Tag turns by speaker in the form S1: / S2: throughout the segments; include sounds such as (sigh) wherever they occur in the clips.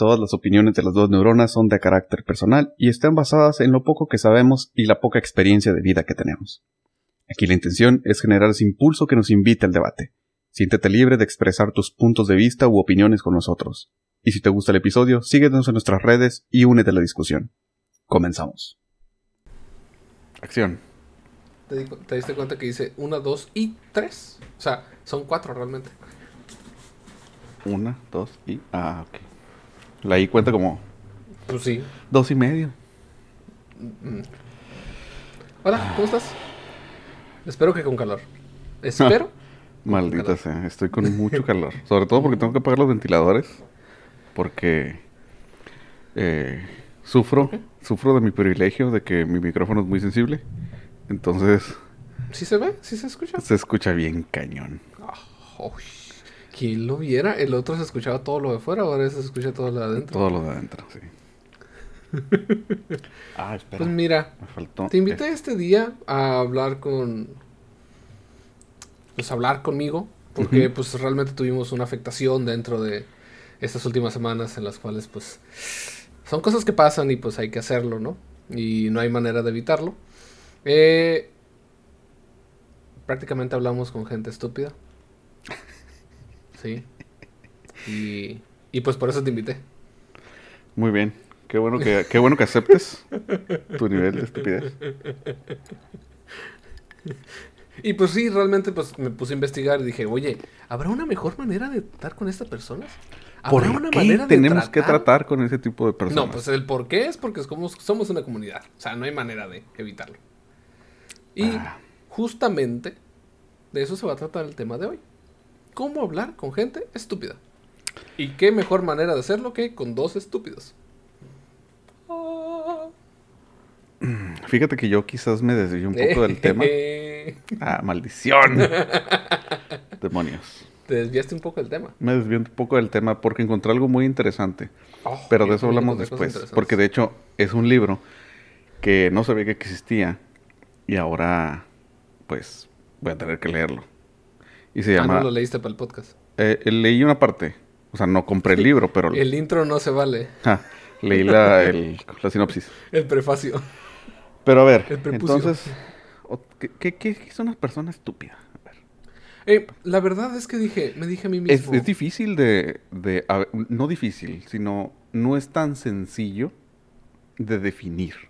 S1: Todas las opiniones de las dos neuronas son de carácter personal y están basadas en lo poco que sabemos y la poca experiencia de vida que tenemos. Aquí la intención es generar ese impulso que nos invite al debate. Siéntete libre de expresar tus puntos de vista u opiniones con nosotros. Y si te gusta el episodio, síguenos en nuestras redes y únete a la discusión. Comenzamos. Acción.
S2: ¿Te, te diste cuenta que dice una, dos y tres? O sea, son cuatro realmente.
S1: Una, dos y... Ah, ok. La I cuenta como
S2: Pues sí.
S1: dos y medio.
S2: Mm. Hola, ¿cómo estás? Espero que con calor. (laughs) Espero.
S1: Maldita
S2: calor.
S1: sea, estoy con (laughs) mucho calor. Sobre todo porque tengo que apagar los ventiladores. Porque eh, sufro, sufro de mi privilegio de que mi micrófono es muy sensible. Entonces
S2: ¿Sí se ve? ¿Sí se escucha?
S1: se escucha bien cañón.
S2: Uy, ¿Quién lo viera? El otro se escuchaba todo lo de fuera, ahora se escucha todo lo de adentro.
S1: Todo lo de adentro, sí. (laughs) ah, espera.
S2: Pues mira,
S1: me faltó.
S2: te invité este día a hablar con. Pues hablar conmigo, porque pues realmente tuvimos una afectación dentro de estas últimas semanas en las cuales pues son cosas que pasan y pues hay que hacerlo, ¿no? Y no hay manera de evitarlo. Eh, prácticamente hablamos con gente estúpida. Sí. Y, y pues por eso te invité.
S1: Muy bien. Qué bueno que, qué bueno que aceptes tu nivel de estupidez.
S2: Y pues sí, realmente pues me puse a investigar y dije, oye, ¿habrá una mejor manera de tratar con estas personas?
S1: ¿Por
S2: ¿Habrá una
S1: qué
S2: manera de
S1: tenemos que tratar con ese tipo de personas?
S2: No, pues el por qué es porque somos, somos una comunidad. O sea, no hay manera de evitarlo. Y
S1: Ah.
S2: justamente de eso se va a tratar el tema de hoy. ¿Cómo hablar con gente estúpida? ¿Y qué mejor manera de hacerlo que con dos estúpidos? Ah. (clears throat)
S1: Fíjate que yo quizás me desvío un poco del tema. (laughs) Ah, maldición. (laughs) Demonios.
S2: Te desviaste un poco del tema.
S1: Me desvío un poco del tema porque encontré algo muy interesante.
S2: Oh,
S1: Pero de eso hablamos después. Porque de hecho es un libro que no sabía que existía. Y ahora, pues, voy a tener que leerlo. Y se
S2: Ah,
S1: llama...
S2: no lo leíste para el podcast.
S1: eh, leí una parte. O sea, no compré el libro, pero...
S2: El intro no se vale.
S1: Ja, leí la, el- la sinopsis. (laughs)
S2: El prefacio.
S1: Pero a ver,
S2: El
S1: entonces... ¿Qué, qué, qué es una persona estúpida? A ver.
S2: Eh, la verdad es que dije, me dije a mí mismo.
S1: es difícil de, de- a ver, no difícil, sino no es tan sencillo de definir. como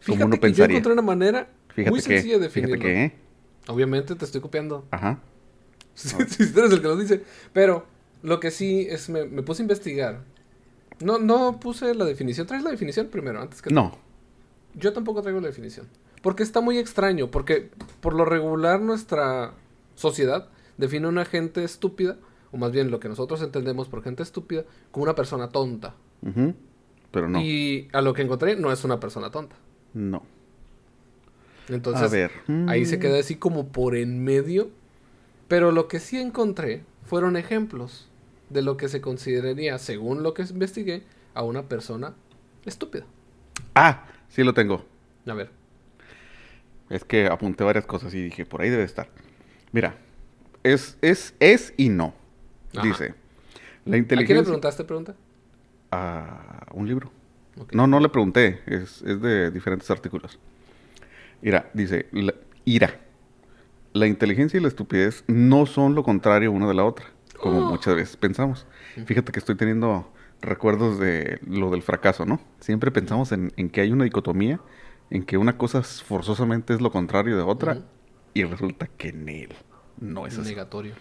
S2: Fíjate
S1: uno
S2: que yo
S1: pensaría.
S2: encontré una manera
S1: Fíjate
S2: muy
S1: que,
S2: sencilla de definirlo.
S1: que, ¿eh?
S2: Obviamente te estoy copiando.
S1: ajá,
S2: Si si tú eres el que lo dice. Pero lo que sí es, me, me puse a investigar. No, no puse la definición. ¿Traes la definición primero? Antes que
S1: no,
S2: Yo tampoco traigo la definición. Porque está muy extraño. Porque por lo regular nuestra sociedad define a una gente estúpida, o más bien lo que nosotros entendemos por gente estúpida, como una persona tonta.
S1: pero no,
S2: Y a lo que encontré no es una persona tonta.
S1: no.
S2: Entonces,
S1: a ver,
S2: ahí se
S1: mm,
S2: queda así como por en medio. Pero lo que sí encontré fueron ejemplos de lo que se consideraría, según lo que investigué, a una persona estúpida.
S1: Ah, sí lo tengo.
S2: A ver.
S1: Es que apunté varias cosas y dije, por ahí debe estar. Mira, es, es, es y no.
S2: Ajá.
S1: Dice, la
S2: ¿A quién le
S1: inteligencia...
S2: preguntaste pregunta?
S1: A un libro. No, no le pregunté, es, es de diferentes artículos. Mira, dice, la, ira. La inteligencia y la estupidez no son lo contrario una de la otra, como
S2: Oh.
S1: muchas veces pensamos. Fíjate que estoy teniendo recuerdos de lo del fracaso, ¿no? Siempre pensamos en, en que hay una dicotomía, en que una cosa forzosamente es lo contrario de otra, y resulta que en él no es así.
S2: Negatorio.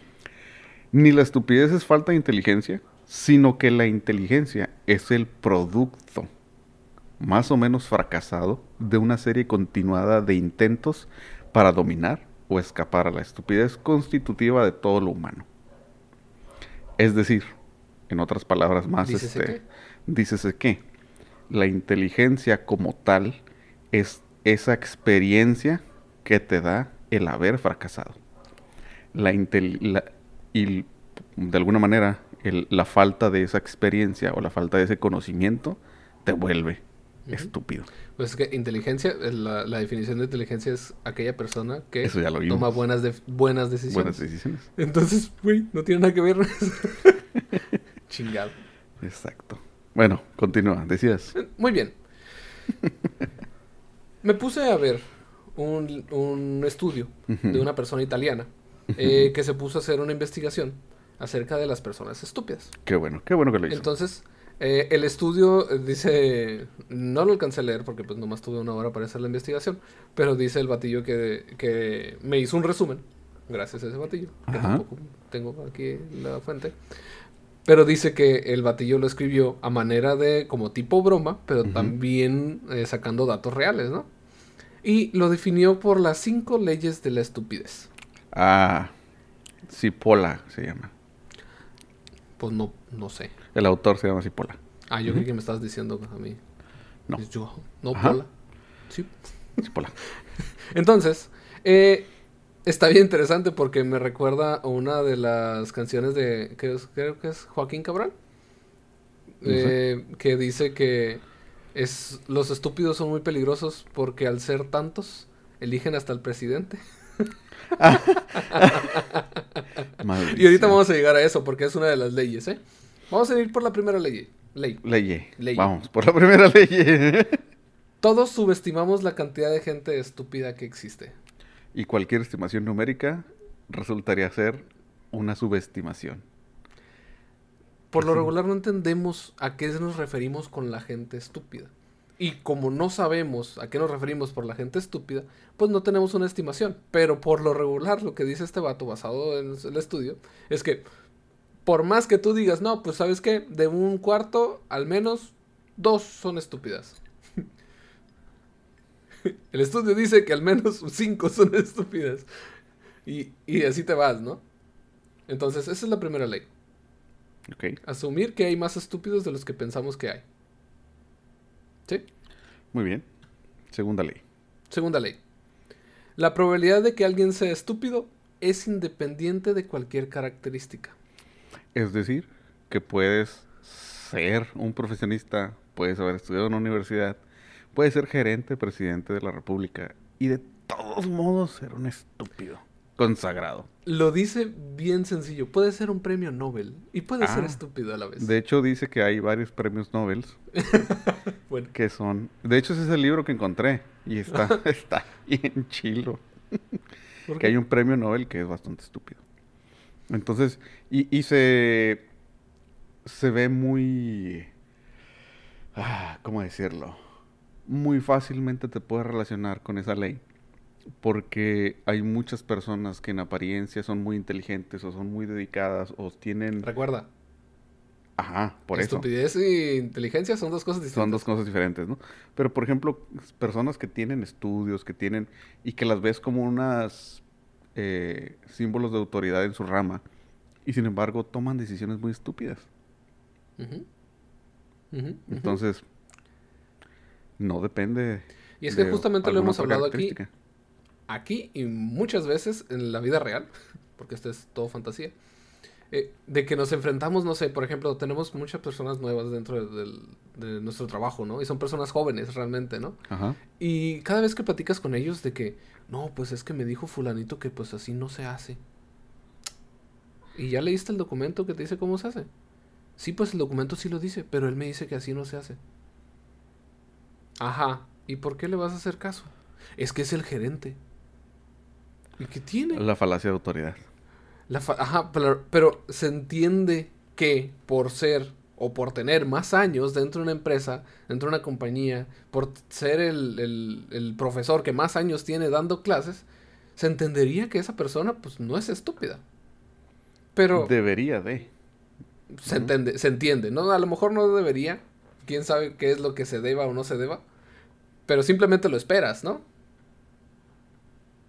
S1: Ni la estupidez es falta de inteligencia, sino que la inteligencia es el producto más o menos fracasado de una serie continuada de intentos para dominar o escapar a la estupidez constitutiva de todo lo humano. Es decir, en otras palabras más,
S2: Dícese
S1: este,
S2: que.
S1: dícese que la inteligencia como tal es esa experiencia que te da el haber fracasado. La, intel- la- y de alguna manera el- la falta de esa experiencia o la falta de ese conocimiento te vuelve Estúpido.
S2: Pues es que inteligencia, la, la definición de inteligencia es aquella persona que
S1: Eso ya lo vimos.
S2: toma buenas, de- buenas decisiones.
S1: Buenas decisiones.
S2: Entonces, güey, no tiene nada que ver. (laughs) Chingado.
S1: Exacto. Bueno, continúa, decías.
S2: Eh, Muy bien. Me puse a ver un, un estudio de una persona italiana eh, que se puso a hacer una investigación acerca de las personas estúpidas.
S1: Qué bueno, qué bueno que lo hizo.
S2: Entonces, eh, el estudio eh, dice, no lo alcancé a leer porque pues nomás tuve una hora para hacer la investigación, pero dice el batillo que, que me hizo un resumen, gracias a ese batillo, que tampoco tengo aquí la fuente, pero dice que el batillo lo escribió a manera de como tipo broma, pero también eh, sacando datos reales, ¿no? Y lo definió por las cinco leyes de la estupidez.
S1: Ah, Cipolla se llama.
S2: Pues no, no sé.
S1: El autor se llama Cipolla.
S2: Ah, yo creí que me estabas diciendo a mí.
S1: No.
S2: Yo, no,
S1: Ajá.
S2: Pola. Sí.
S1: Cipolla. (laughs)
S2: Entonces, eh, está bien interesante porque me recuerda a una de las canciones de, que es- creo que es Joaquín Cabral,
S1: No
S2: eh, que dice que es, los estúpidos son muy peligrosos porque al ser tantos, eligen hasta el presidente. (laughs) (laughs) Y ahorita vamos a llegar a eso porque es una de las leyes, ¿eh? Vamos a ir por la primera ley. Ley.
S1: Leye.
S2: Leye.
S1: Vamos, por la primera ley. (laughs)
S2: Todos subestimamos la cantidad de gente estúpida que existe.
S1: y cualquier estimación numérica resultaría ser una subestimación.
S2: Por lo regular no entendemos a qué nos referimos con la gente estúpida. Y como no sabemos a qué nos referimos por la gente estúpida, pues no tenemos una estimación. Pero por lo regular lo que dice este vato basado en el estudio es que por más que tú digas, no, pues sabes qué, de un cuarto al menos dos son estúpidas. (laughs) el estudio dice que al menos (laughs) cinco son estúpidas. Y, y así te vas, ¿no? Entonces, esa es la primera ley.
S1: Ok,
S2: Asumir que hay más estúpidos de los que pensamos que hay. ¿Sí?
S1: muy bien. Segunda ley.
S2: Segunda ley. La probabilidad de que alguien sea estúpido es independiente de cualquier característica.
S1: Es decir, que puedes ser un profesionista, puedes haber estudiado en una universidad, puedes ser gerente, presidente de la república y de todos modos ser un estúpido consagrado.
S2: Lo dice bien sencillo. Puede ser un premio Nobel y puede ser
S1: Ah.
S2: estúpido a la vez.
S1: De hecho, dice que hay varios premios Nobel (laughs)
S2: Bueno,
S1: que son... De hecho, ese es el libro que encontré y está, (laughs) está bien chilo.
S2: ¿por
S1: que hay un premio Nobel que es bastante estúpido. Entonces, y, y se, se ve muy, ah, ¿cómo decirlo? Muy fácilmente te puedes relacionar con esa ley. Porque hay muchas personas que en apariencia son muy inteligentes o son muy dedicadas o tienen...
S2: Recuerda,
S1: Ajá, por eso.
S2: estupidez y inteligencia son dos cosas distintas.
S1: Son dos cosas diferentes, ¿no? Pero, por ejemplo, personas que tienen estudios, que tienen, y que las ves como unas eh, símbolos de autoridad en su rama, y sin embargo toman decisiones muy estúpidas. Entonces, no depende.
S2: Y es que
S1: de
S2: justamente lo hemos hablado aquí. aquí y muchas veces en la vida real, (laughs) porque esto es todo fantasía, eh, de que nos enfrentamos, no sé, por ejemplo, tenemos muchas personas nuevas dentro de, nuestro trabajo, ¿no? Y son personas jóvenes realmente, ¿no?
S1: Ajá.
S2: Y cada vez que platicas con ellos de que, no, pues es que me dijo fulanito que pues así no se hace. ¿Y ya leíste el documento que te dice cómo se hace? Sí, pues el documento sí lo dice, pero él me dice que así no se hace. Ajá. ¿Y por qué le vas a hacer caso? Es que es el gerente. ¿Y qué tiene?
S1: La falacia de autoridad.
S2: La Ajá, pero, pero se entiende que por ser o por tener más años dentro de una empresa, dentro de una compañía, por ser el, el- el profesor que más años tiene dando clases, se entendería que esa persona pues no es estúpida. Pero
S1: Debería de.
S2: se, entiende, se entiende, ¿no? A lo mejor no debería, quién sabe qué es lo que se deba o no se deba, pero simplemente lo esperas, ¿no?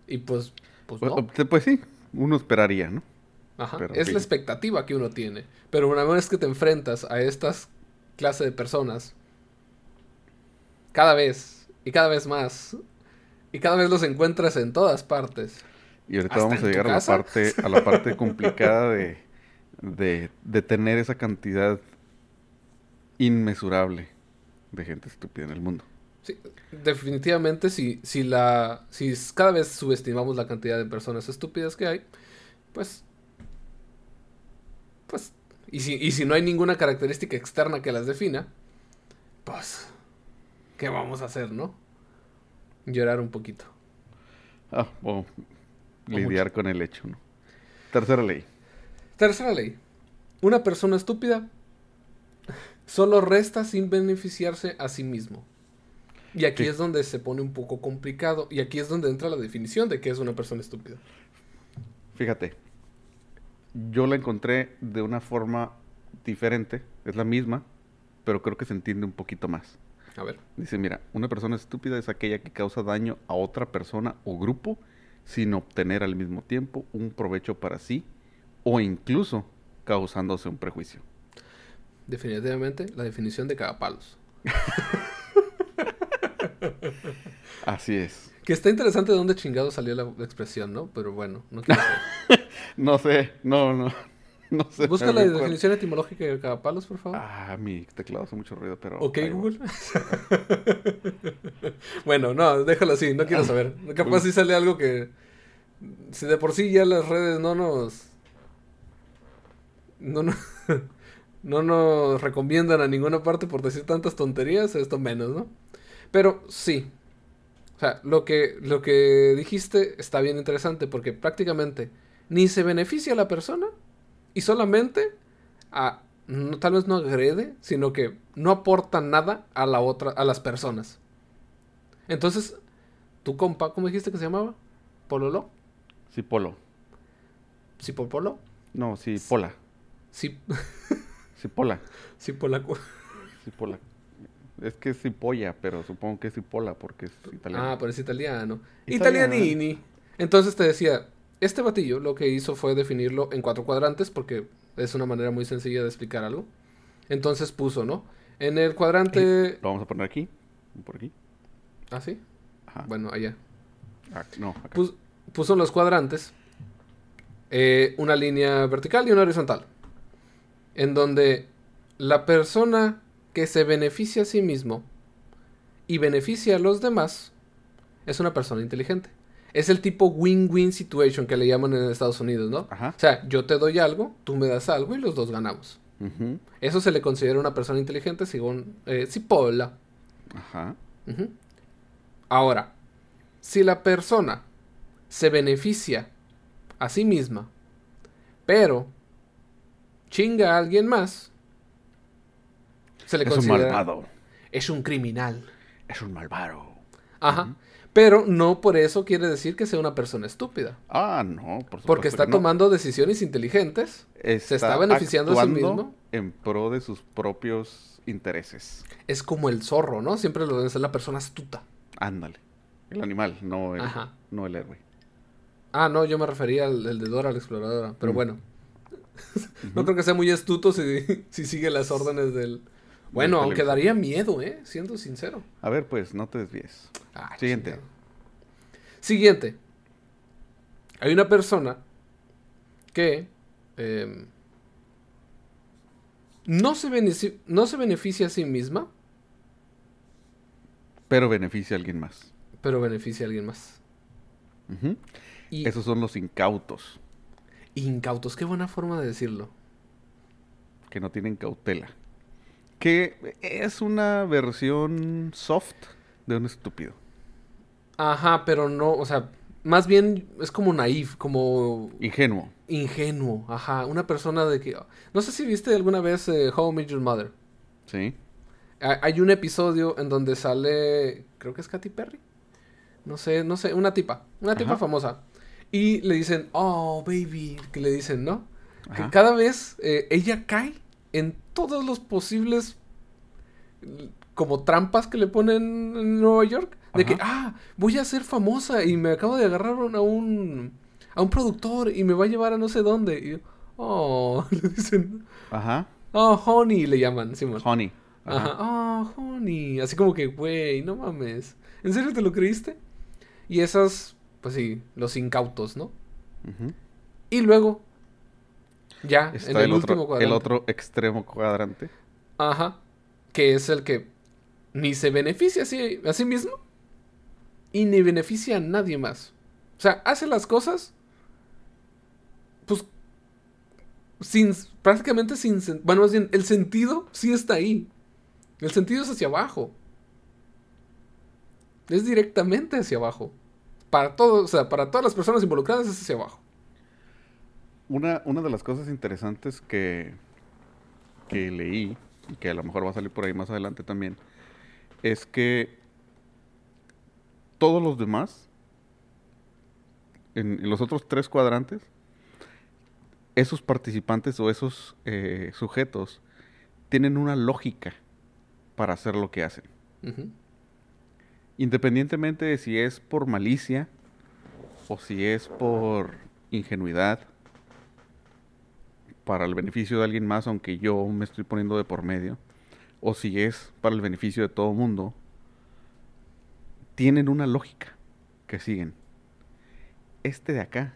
S2: Y pues, pues no.
S1: Pues, pues sí, uno esperaría, ¿no?
S2: Ajá,
S1: Pero
S2: es
S1: sí.
S2: la expectativa que uno tiene. Pero una vez que te enfrentas a estas clases de personas, cada vez y cada vez más, y cada vez los encuentras en todas partes.
S1: Y ahorita
S2: ¿Hasta
S1: vamos a llegar a la parte, a la parte (laughs) complicada de, de, de tener esa cantidad inmesurable de gente estúpida en el mundo.
S2: Sí, definitivamente, si, si, la, si cada vez subestimamos la cantidad de personas estúpidas que hay, pues, pues Y si, y si no hay ninguna característica externa que las defina, pues, ¿qué vamos a hacer, no? Llorar un poquito.
S1: Ah, o lidiar con el hecho, ¿no? Tercera ley.
S2: Tercera ley. Una persona estúpida solo resta sin beneficiarse a sí mismo. Y aquí
S1: Sí.
S2: es donde se pone un poco complicado. Y aquí es donde entra la definición de qué es una persona estúpida.
S1: Fíjate, yo la encontré de una forma diferente, es la misma, pero creo que se entiende un poquito más.
S2: A ver.
S1: Dice, mira, una persona estúpida es aquella que causa daño a otra persona o grupo sin obtener al mismo tiempo un provecho para sí o incluso causándose un prejuicio.
S2: Definitivamente la definición de cagapalos. (laughs)
S1: Así es.
S2: Que está interesante de dónde chingado salió la expresión, ¿no? Pero bueno, no quiero. (laughs) (laughs)
S1: No sé, no, no, (laughs) no sé.
S2: Busca la definición etimológica de cagapalos, por favor.
S1: Ah, mi teclado hace mucho ruido, pero...
S2: ok. Google. (laughs) bueno, no, déjalo así, no quiero saber. Capaz si sale algo que. Si de por sí ya las redes no nos. No, no, no nos recomiendan a ninguna parte por decir tantas tonterías, esto menos, ¿no? Pero sí. O sea, lo que, lo que dijiste está bien interesante porque prácticamente ni se beneficia a la persona y solamente a, no, tal vez no agrede, sino que no aporta nada a la otra, a las personas. Entonces, tu compa, ¿cómo dijiste que se llamaba? ¿Pololo?
S1: Sí, polo.
S2: ¿Sí, Polo?
S1: No, sí, pola.
S2: Sí, (laughs)
S1: Sí, pola.
S2: sí, Polaco.
S1: Sí, pola. Es que es cipolla, pero supongo que es cipola porque es italiano.
S2: Ah, pero es italiano.
S1: Italiano.
S2: Italianini. Entonces te decía, este batillo lo que hizo fue definirlo en cuatro cuadrantes porque es una manera muy sencilla de explicar algo. Entonces puso, ¿no? En el cuadrante...
S1: Lo vamos a poner aquí. Por aquí.
S2: Ah, sí.
S1: Ajá.
S2: Bueno, allá.
S1: Ah, no, acá.
S2: Pus- puso en los cuadrantes eh, una línea vertical y una horizontal. En donde la persona que se beneficia a sí mismo y beneficia a los demás es una persona inteligente. Es el tipo win-win situation que le llaman en Estados Unidos, ¿no?
S1: Ajá.
S2: O sea, yo te doy algo, tú me das algo y los dos ganamos.
S1: Ujú.
S2: Eso se le considera una persona inteligente según eh, Cipolla.
S1: Ajá.
S2: Ahora, si la persona se beneficia a sí misma, pero chinga a alguien más, se le
S1: Es un
S2: considera
S1: malvado.
S2: es un criminal.
S1: Es un malvado.
S2: Ajá. Pero no por eso quiere decir que sea una persona estúpida.
S1: Ah, no, por supuesto.
S2: Porque está
S1: que no.
S2: tomando decisiones inteligentes. se está beneficiando a sí mismo.
S1: En pro de sus propios intereses.
S2: Es como el zorro, ¿no? Siempre lo debe ser la persona astuta.
S1: Ándale. El animal, no el,
S2: Ajá.
S1: no el héroe.
S2: Ah, no, yo me refería al, al de Dora la exploradora. Pero
S1: Mm.
S2: bueno. (laughs) no creo que sea muy astuto si, (laughs) si sigue las órdenes del. Bueno, aunque
S1: televisor.
S2: daría miedo, ¿eh? Siendo sincero.
S1: A ver, pues, no te desvíes.
S2: Ah,
S1: Siguiente.
S2: chingado. Siguiente. Hay una persona que em, no, se beneficia, no se beneficia a sí misma,
S1: Pero beneficia a alguien más.
S2: pero beneficia a alguien más. Y
S1: Esos son los incautos,
S2: incautos, qué buena forma de decirlo.
S1: que no tienen cautela. Que es una versión soft de un estúpido.
S2: Ajá, pero no, o sea, más bien es como naif, como
S1: Ingenuo.
S2: ingenuo, ajá, una persona de que... No sé si viste alguna vez eh, How I Met Your Mother.
S1: Sí.
S2: Ha- Hay un episodio en donde sale, creo que es Katy Perry. No sé, no sé, una tipa, una tipa
S1: Ajá.
S2: famosa. Y le dicen, oh, baby, que le dicen, ¿no? Que cada vez eh, ella cae en todos los posibles como trampas que le ponen en Nueva York. De que,
S1: Ajá.
S2: ah, voy a ser famosa y me acabo de agarrar a un, a un productor y me va a llevar a no sé dónde. Y, oh, (laughs) le dicen,
S1: Ajá.
S2: oh, honey, le llaman, Simón.
S1: Honey.
S2: Ajá. Oh, honey. Así como que, güey, no mames. ¿En serio te lo creíste? Y esas, pues sí, los incautos, ¿no? Y luego, ya,
S1: Está
S2: en
S1: el,
S2: el, último
S1: otro,
S2: cuadrante.
S1: el otro extremo cuadrante.
S2: Ajá. Que es el que ni se beneficia a sí, a sí mismo y ni beneficia a nadie más. O sea, hace las cosas, pues, sin, prácticamente sin, bueno, más bien, el sentido sí está ahí. El sentido es hacia abajo. Es directamente hacia abajo. Para todos, o sea, para todas las personas involucradas es hacia abajo.
S1: Una, una de las cosas interesantes que, que leí, y que a lo mejor va a salir por ahí más adelante también, es que todos los demás, en, los otros tres cuadrantes, esos participantes o esos eh, sujetos tienen una lógica para hacer lo que hacen. Independientemente de si es por malicia o si es por ingenuidad para el beneficio de alguien más, aunque yo me estoy poniendo de por medio, o si es para el beneficio de todo el mundo, tienen una lógica que siguen. Este de acá,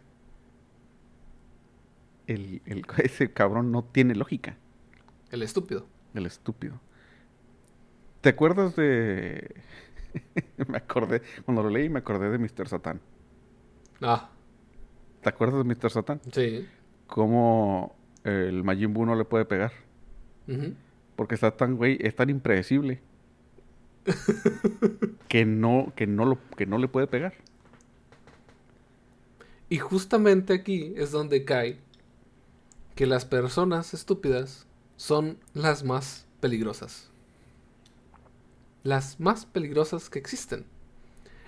S1: el, (laughs) ese cabrón no tiene lógica.
S2: El estúpido.
S1: El estúpido. ¿Te acuerdas de... (laughs) me acordé, cuando lo leí me acordé de Mr. Satan.
S2: Ah.
S1: ¿Te acuerdas de Mr. Satan?
S2: Sí.
S1: Cómo el Majin Buu no le puede pegar. Porque está tan, güey, es tan impredecible. (laughs) que no, que no lo, que no le puede pegar.
S2: Y justamente aquí es donde cae que las personas estúpidas son las más peligrosas. Las más peligrosas que existen.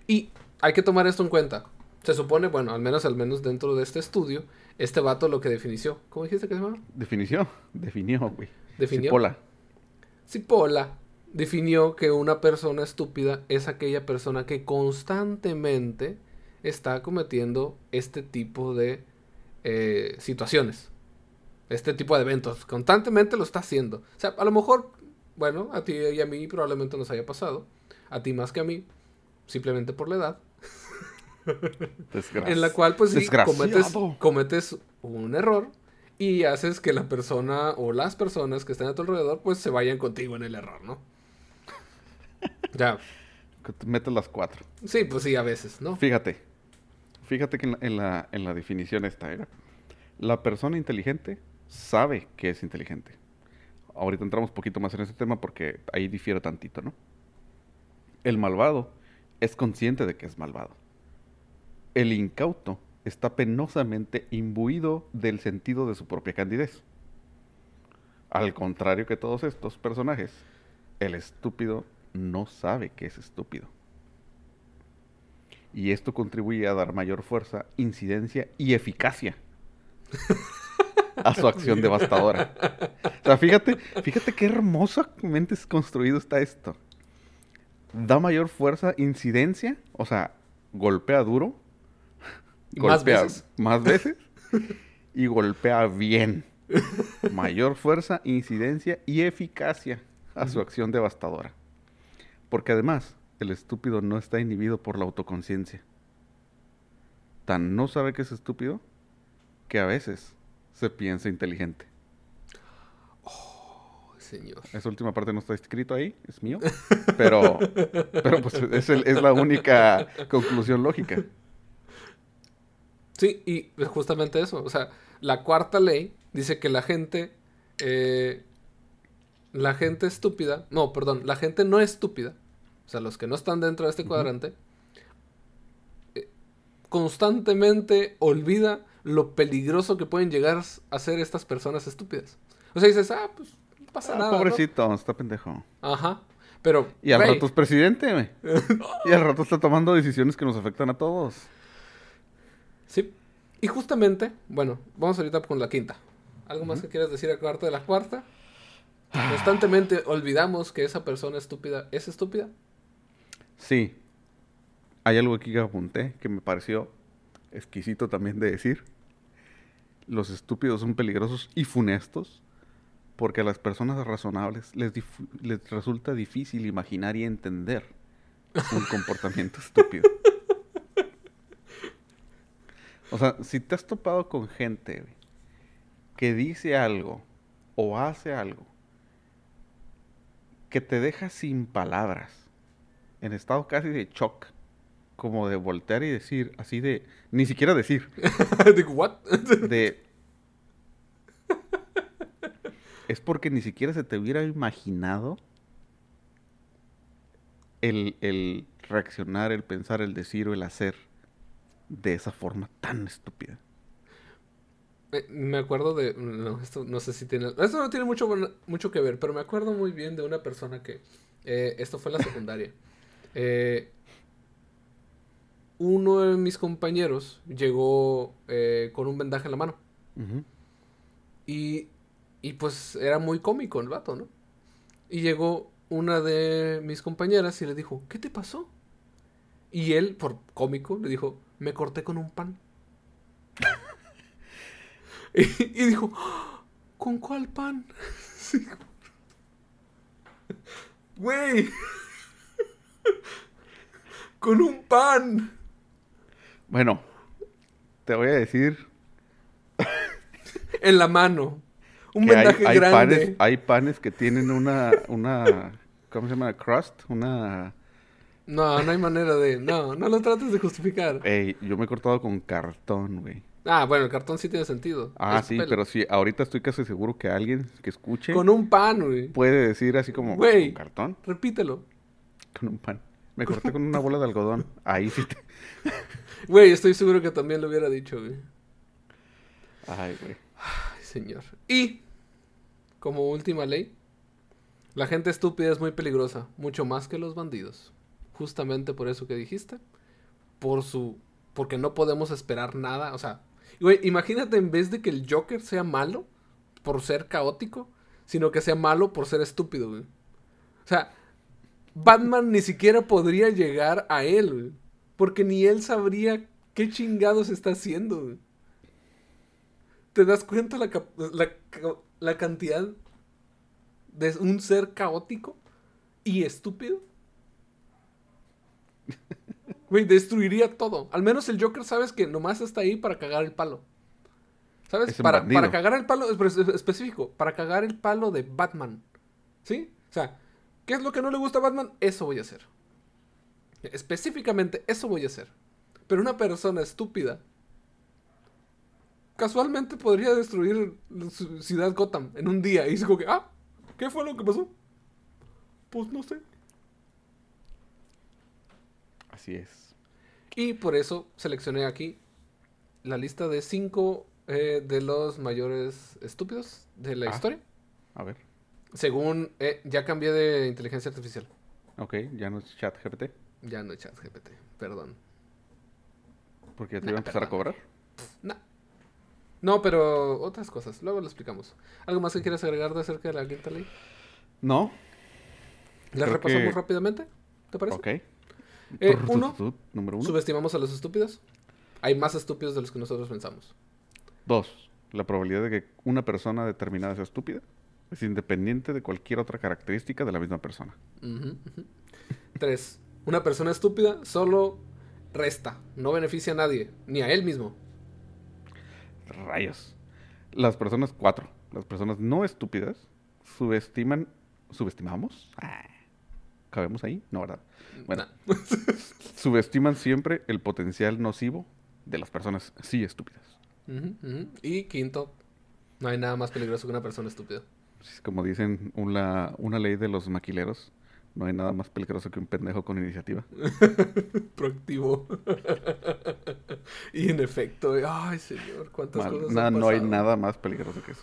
S2: Y hay que tomar esto en cuenta. Se supone, bueno, al menos, al menos dentro de este estudio, este vato lo que definió. ¿Cómo dijiste que se llamaba?
S1: Definió, definió, güey.
S2: Definió. Cipolla. Cipolla definió que una persona estúpida es aquella persona que constantemente está cometiendo este tipo de eh, situaciones. Este tipo de eventos. Constantemente lo está haciendo. O sea, a lo mejor, bueno, a ti y a mí probablemente nos haya pasado. A ti más que a mí. Simplemente por la edad en la cual pues sí, cometes, cometes un error y haces que la persona o las personas que estén a tu alrededor pues se vayan contigo en el error, ¿no? (laughs)
S1: ya. Que te metes las cuatro.
S2: Sí, pues sí, a veces, ¿no?
S1: Fíjate. Fíjate que en la, en la, definición esta era. La persona inteligente sabe que es inteligente. Ahorita entramos un poquito más en ese tema porque ahí difiere tantito, ¿no? El malvado es consciente de que es malvado el incauto está penosamente imbuido del sentido de su propia candidez. Al contrario que todos estos personajes, el estúpido no sabe que es estúpido. Y esto contribuye a dar mayor fuerza, incidencia y eficacia a su acción devastadora. O sea, fíjate, fíjate qué hermosamente construido está esto. Da mayor fuerza, incidencia, o sea, golpea duro,
S2: más veces.
S1: Más veces. y golpea bien. Mayor fuerza, incidencia y eficacia a su acción devastadora. Porque además, el estúpido no está inhibido por la autoconciencia. Tan no sabe que es estúpido que a veces se piensa inteligente.
S2: Oh, señor.
S1: Esa última parte no está escrito ahí, es mío. Pero, pero pues es, es la única conclusión lógica.
S2: Sí, y justamente eso. O sea, la cuarta ley dice que la gente. Eh, la gente estúpida. No, perdón, la gente no estúpida. O sea, los que no están dentro de este cuadrante. Eh, constantemente olvida lo peligroso que pueden llegar a ser estas personas estúpidas. O sea, dices, ah, pues no pasa ah, nada.
S1: Pobrecito, está pendejo.
S2: Ajá. Pero.
S1: Y al rato es presidente, güey. (laughs) y al rato está tomando decisiones que nos afectan a todos.
S2: Sí. Y justamente, bueno, vamos ahorita con la quinta. ¿Algo más que quieras decir a cuarta de la cuarta? Constantemente olvidamos que esa persona estúpida es estúpida.
S1: Sí. Hay algo aquí que apunté que me pareció exquisito también de decir. Los estúpidos son peligrosos y funestos porque a las personas razonables les, les resulta difícil imaginar y entender un comportamiento (laughs) estúpido. O sea, si te has topado con gente que dice algo o hace algo que te deja sin palabras, en estado casi de shock, como de voltear y decir, así de, ni siquiera decir. (laughs)
S2: ¿De what? (laughs)
S1: de, es porque ni siquiera se te hubiera imaginado el, el reaccionar, el pensar, el decir o el hacer de esa forma tan estúpida.
S2: Eh, me acuerdo de. No, esto no sé si tiene. Esto no tiene mucho, mucho que ver, pero me acuerdo muy bien de una persona que. eh, esto fue en la secundaria. (laughs) Eh, uno de mis compañeros llegó con un vendaje en la mano. Y, y pues era muy cómico el vato, ¿no? Y llegó una de mis compañeras y le dijo, ¿qué te pasó? Y él, por cómico, le dijo, me corté con un pan. (laughs) y, y dijo, "¡Ah! ¿con cuál pan? (laughs) Güey. (laughs) con un pan.
S1: Bueno, te voy a decir
S2: En la mano. Un
S1: hay,
S2: vendaje
S1: hay
S2: grande.
S1: panes, hay panes que tienen una, una, ¿cómo se llama? Crust, una...
S2: No, no hay manera de. No, no lo trates de justificar.
S1: Ey, yo me he cortado con cartón, güey.
S2: Ah, bueno, el cartón sí tiene sentido.
S1: Ah,
S2: Es
S1: sí, pero sí, ahorita estoy casi seguro que alguien que escuche
S2: Con un pan, güey.
S1: puede decir así como,
S2: Güey.
S1: ¿con cartón?
S2: Repítelo.
S1: Con un pan. Me corté con una bola de algodón. (laughs) Ahí sí te...
S2: Güey, estoy seguro que también lo hubiera dicho, güey.
S1: Ay, güey.
S2: Ay, señor. Y, como última ley, la gente estúpida es muy peligrosa, mucho más que los bandidos. Justamente por eso que dijiste. Por su. Porque no podemos esperar nada. O sea, imagínate en vez de que el Joker sea malo por ser caótico, sino que sea malo por ser estúpido. O sea, Batman ni siquiera podría llegar a él. Porque ni él sabría qué chingados está haciendo. ¿Te das cuenta la, la, la cantidad de un ser caótico y estúpido? Güey, destruiría todo. Al menos el Joker sabes que nomás está ahí para cagar el palo. ¿Sabes?
S1: Es
S2: Para, cagar el palo, es- es- específico, para cagar el palo de Batman. ¿Sí? O sea, ¿qué es lo que no le gusta a Batman? Eso voy a hacer. Específicamente, eso voy a hacer. Pero una persona estúpida casualmente podría destruir su ciudad Gotham en un día. Y es como que, ah, ¿qué fue lo que pasó? Pues no sé.
S1: Así es.
S2: Y por eso seleccioné aquí la lista de cinco eh, de los mayores estúpidos de la
S1: Ah.
S2: historia.
S1: A ver.
S2: Según, eh, ya cambié de inteligencia artificial.
S1: Ok, ya no es chat GPT.
S2: Ya no es chat GPT, perdón.
S1: Porque ya te
S2: Nah,
S1: iba a empezar a cobrar.
S2: No. No, pero otras cosas. Luego lo explicamos. ¿Algo más que quieras agregar de acerca de la quinta ley?
S1: No.
S2: ¿La
S1: Creo
S2: repasamos
S1: que-
S2: rápidamente? ¿Te parece?
S1: Ok.
S2: Eh, uno,
S1: tut, Número uno.
S2: subestimamos a los estúpidos. Hay más estúpidos de los que nosotros pensamos.
S1: Dos. La probabilidad de que una persona determinada sea estúpida es independiente de cualquier otra característica de la misma persona.
S2: Tres, una persona estúpida solo resta, no beneficia a nadie, ni a él mismo.
S1: Rayos. Las personas, cuatro. Las personas no estúpidas subestiman. ¿Subestimamos? Ah, ¿Cabemos ahí? No, ¿verdad? Bueno, (laughs) subestiman siempre el potencial nocivo de las personas sí estúpidas.
S2: Ujú, ujú. Y quinto, no hay nada más peligroso que una persona estúpida.
S1: Es Como dicen una, una ley de los maquileros, no hay nada más peligroso que un pendejo con iniciativa. (laughs)
S2: Proactivo. (laughs) y en efecto, ay señor, cuántas
S1: Mal-
S2: cosas
S1: nada-
S2: han
S1: no hay nada más peligroso que eso.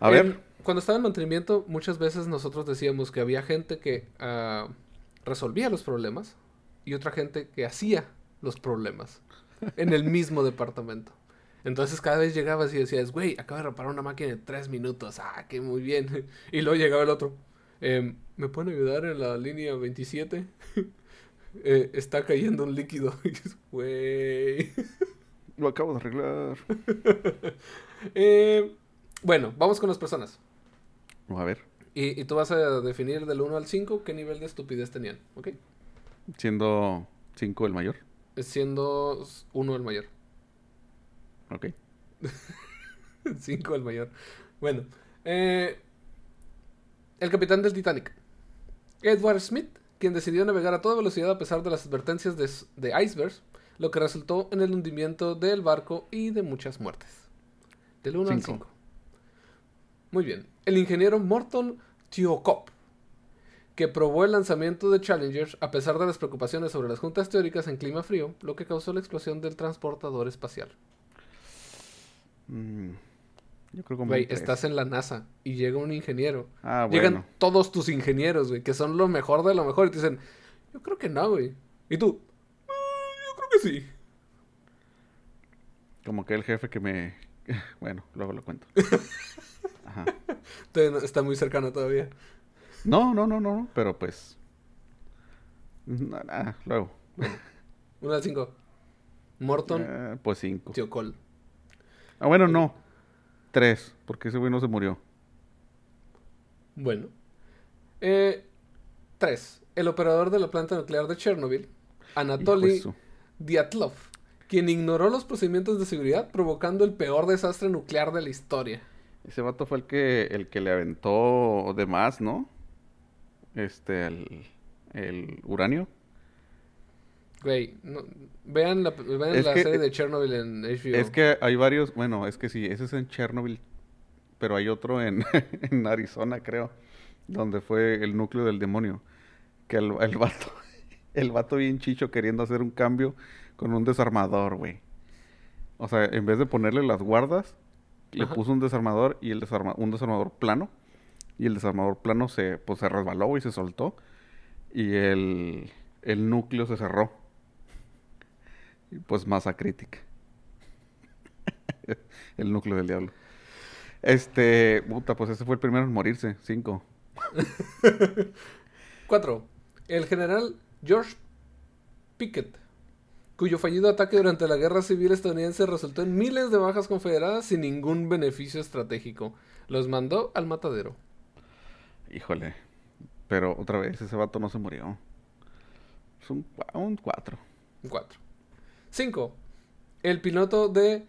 S1: A ver,
S2: Cuando estaba en mantenimiento, muchas veces nosotros decíamos que había gente que ah, resolvía los problemas y otra gente que hacía los problemas en el mismo departamento. Entonces cada vez llegabas y decías, güey, acabo de reparar una máquina en tres minutos. Ah, que muy bien. (laughs) Y luego llegaba el otro. "Em, ¿Me pueden ayudar en la línea 27? (laughs) Eh, está cayendo un líquido. (laughs) Güey.
S1: lo acabo de arreglar.
S2: Eh, bueno, vamos con las personas.
S1: A ver,
S2: Y, y tú vas a definir del 1 al 5 qué nivel de estupidez tenían, ¿ok?
S1: siendo 5 el mayor.
S2: Siendo 1 el mayor.
S1: Ok. (laughs)
S2: 5 el mayor. Bueno. eh, el capitán del Titanic. Edward Smith, quien decidió navegar a toda velocidad a pesar de las advertencias de, de icebergs, lo que resultó en el hundimiento del barco y de muchas muertes. Del 1 al
S1: Cinco.
S2: 5. Muy bien. el ingeniero Morton Tiokop, que probó el lanzamiento de Challenger a pesar de las preocupaciones sobre las juntas teóricas en clima frío, lo que causó la explosión del transportador espacial.
S1: Mm, yo creo como
S2: Güey, estás en la NASA y llega un ingeniero.
S1: Ah,
S2: Llegan
S1: bueno.
S2: todos tus ingenieros, güey, que son lo mejor de lo mejor. Y te dicen, yo creo que no, güey. Y tú, "Ah, yo creo que sí.
S1: Como que el jefe que me... (laughs) Bueno, luego lo cuento. (laughs) Ajá. (laughs)
S2: Está muy cercano todavía.
S1: No, no, no, no, pero pues... no, nada, luego. (laughs)
S2: Una de cinco. Morton
S1: Eh, pues cinco.
S2: Tiocol.
S1: Ah, bueno, no. Tres, porque ese güey no se murió.
S2: Bueno. Eh, tres. El operador de la planta nuclear de Chernobyl, Anatoly Dyatlov, quien ignoró los procedimientos de seguridad, provocando el peor desastre nuclear de la historia.
S1: Ese vato fue el que, el que le aventó de más, ¿no? Este, el, el uranio.
S2: Güey, no- vean la, vean la
S1: que-
S2: serie de Chernobyl en HBO.
S1: Es que hay varios, bueno, es que sí, ese es en Chernobyl, pero hay otro en, (laughs) en Arizona, creo, donde fue el núcleo del demonio. Que el, el vato, (laughs) el vato bien chicho queriendo hacer un cambio con un desarmador, güey. O sea, en vez de ponerle las guardas, le
S2: Ajá.
S1: puso un desarmador y el desarma- un desarmador plano. Y el desarmador plano se, pues, se resbaló y se soltó. Y el, el núcleo se cerró. Y pues masa crítica. (laughs) el núcleo del diablo. Este, puta, pues ese fue el primero en morirse. Cinco. (laughs)
S2: Cuatro. El general George Pickett, cuyo fallido ataque durante la guerra civil estadounidense resultó en miles de bajas confederadas sin ningún beneficio estratégico. Los mandó al matadero.
S1: Híjole. Pero otra vez, ese vato no se murió. Es un, cua- un cuatro.
S2: Cuatro. Cinco. El piloto de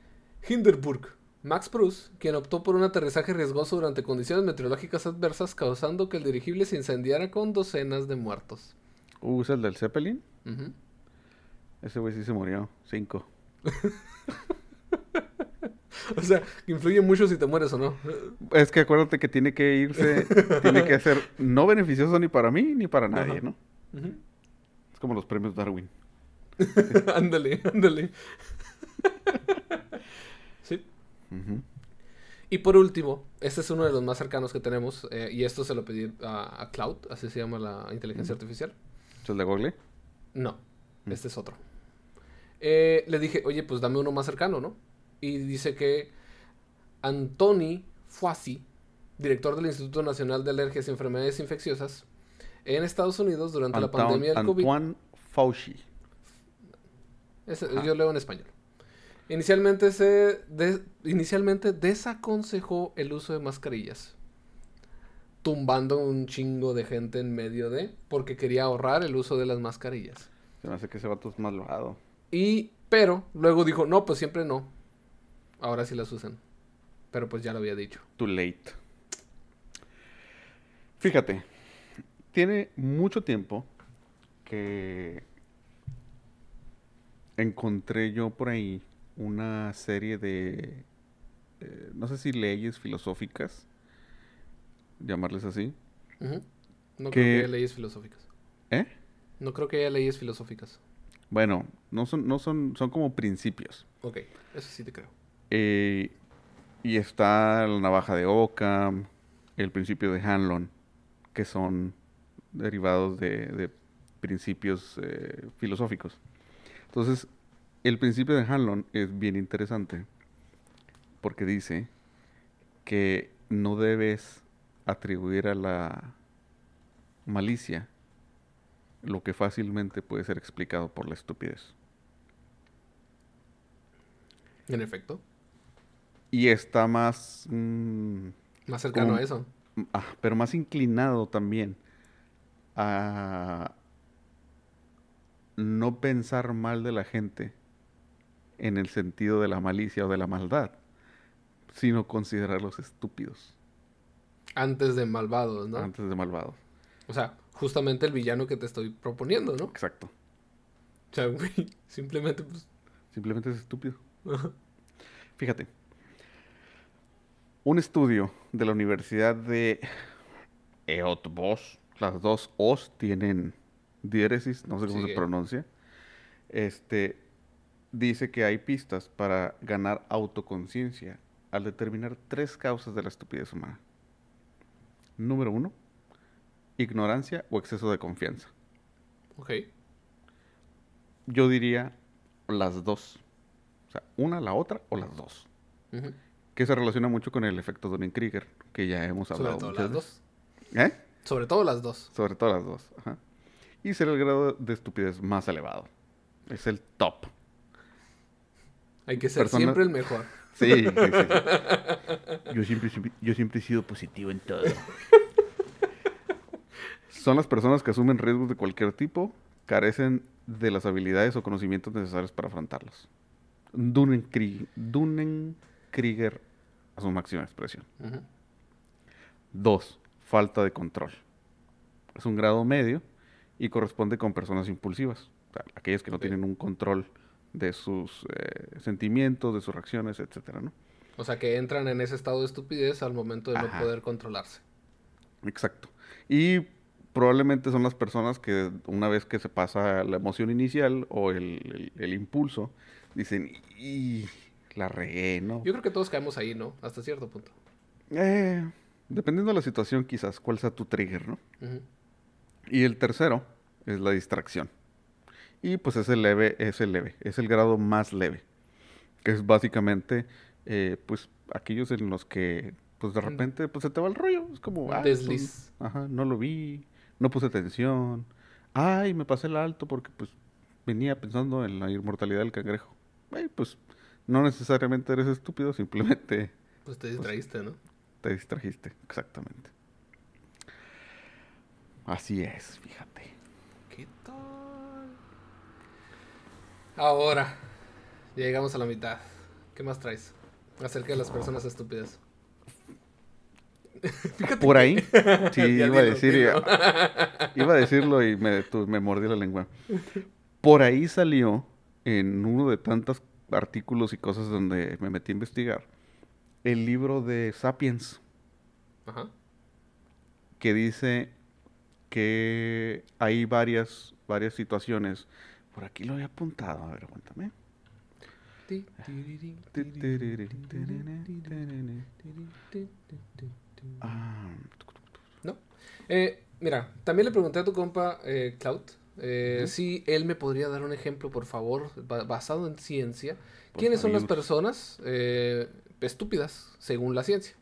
S2: Hindenburg, Max Pruss, quien optó por un aterrizaje riesgoso durante condiciones meteorológicas adversas, causando que el dirigible se incendiara con docenas de muertos.
S1: Uh, ¿es el del Zeppelin? Ese güey sí se murió. Cinco. (laughs)
S2: O sea, influye mucho si te mueres o no.
S1: Es que acuérdate que tiene que irse, (laughs) tiene que ser no beneficioso ni para mí ni para nadie,
S2: Ajá.
S1: ¿no? Es como los premios Darwin. (laughs)
S2: ándale, ándale. sí. Y por último, este es uno de los más cercanos que tenemos, eh, y esto se lo pedí a, a Cloud, así se llama la inteligencia artificial.
S1: ¿Es el de Google?
S2: No,
S1: Mm.
S2: este es otro. Eh, le dije, oye, pues dame uno más cercano, ¿no? Y dice que Antoni Fuasi, director del Instituto Nacional de Alergias y Enfermedades Infecciosas, en Estados Unidos durante la pandemia del COVID.
S1: Antoine Fauci.
S2: Yo leo en español. Inicialmente se de- inicialmente desaconsejó el uso de mascarillas. Tumbando un chingo de gente en medio de. Porque quería ahorrar el uso de las mascarillas.
S1: Se me hace que ese vato es malvado.
S2: Y. Pero luego dijo, no, pues siempre no. Ahora sí las usan. Pero pues ya lo había dicho.
S1: Too late. Fíjate, tiene mucho tiempo que encontré yo por ahí una serie de, eh, no sé si leyes filosóficas, llamarles así.
S2: No
S1: Que-
S2: creo que haya leyes filosóficas.
S1: ¿Eh?
S2: No creo que haya leyes filosóficas.
S1: Bueno, no son, no son, son como principios.
S2: Ok, eso sí te creo.
S1: Eh, y está la navaja de Ockham, el principio de Hanlon, que son derivados de, de principios eh, filosóficos. Entonces, el principio de Hanlon es bien interesante porque dice que no debes atribuir a la malicia lo que fácilmente puede ser explicado por la estupidez.
S2: En efecto.
S1: Y está más... mm,
S2: Más cercano
S1: Como-
S2: a eso.
S1: ah, pero más inclinado también a no pensar mal de la gente en el sentido de la malicia o de la maldad, sino considerarlos estúpidos
S2: Antes de malvados, ¿no?
S1: antes de malvados.
S2: O sea, justamente el villano que te estoy proponiendo, ¿no?
S1: Exacto.
S2: O sea, güey, (laughs) simplemente pues...
S1: Simplemente es estúpido.
S2: ajá.
S1: Fíjate. Un estudio de la Universidad de Eötvös, las dos O's tienen diéresis, no sé cómo se pronuncia. Este dice que hay pistas para ganar autoconciencia al determinar tres causas de la estupidez humana. Número uno, ignorancia o exceso de confianza.
S2: Ok.
S1: Yo diría las dos. O sea, una, la otra o las dos. Que se relaciona mucho con el efecto Dunning-Krieger, que ya hemos
S2: Sobre
S1: hablado
S2: todo
S1: muchas
S2: las dos.
S1: ¿Eh?
S2: Sobre todo las dos.
S1: Sobre todo las dos. Ajá. Y será el grado de estupidez más elevado. Es el top.
S2: Hay que ser siempre el mejor.
S1: Sí, sí, sí, sí. (laughs) Yo siempre, siempre- yo siempre he sido positivo en todo. (laughs) Son las personas que asumen riesgos de cualquier tipo, carecen de las habilidades o conocimientos necesarios para afrontarlos. Dunning-Krie- Dunning-Krieger a su máxima expresión. Dos, falta de control. Es un grado medio y corresponde con personas impulsivas, o sea, aquellas que no tienen un control de sus eh, sentimientos, de sus reacciones, etcétera, ¿no?
S2: O sea, que entran en ese estado de estupidez al momento de
S1: Ajá.
S2: no poder controlarse.
S1: Exacto. Y probablemente son las personas que una vez que se pasa la emoción inicial o el, el- el impulso, dicen, y la regué, ¿no?
S2: Yo creo que todos caemos ahí, ¿no? Hasta cierto punto.
S1: Eh, dependiendo de la situación, quizás, cuál sea tu trigger, ¿no? Y el tercero es la distracción. Y pues es el leve, es el leve, es el grado más leve. Que es básicamente, eh, pues, aquellos en los que, pues, de repente, pues, se te va el rollo. Es como, "Ah,
S2: desliz".
S1: ajá, no lo vi, no puse atención. Ay, me pasé el alto porque, pues, venía pensando en la inmortalidad del cangrejo. Ay, pues, no necesariamente eres estúpido, simplemente
S2: Pues te distraíste, ¿no?
S1: te distrajiste. Exactamente. Así es, fíjate.
S2: ¿Qué tal? Ahora, ya llegamos a la mitad. ¿Qué más traes? Acerca de las personas estúpidas.
S1: Por ahí, sí, iba a decir, iba a decirlo y me, me mordí la lengua. Por ahí salió en uno de tantos artículos y cosas donde me metí a investigar el libro de Sapiens
S2: Ajá.
S1: que dice que hay varias varias situaciones. Por aquí lo había apuntado, a ver, aguántame. Ah,
S2: ¿No? Eh, mira, también le pregunté a tu compa eh, Cloud eh, si él me podría dar un ejemplo, por favor, ba- basado en ciencia.
S1: Por
S2: ¿Quiénes son las personas estúpidas según la ciencia?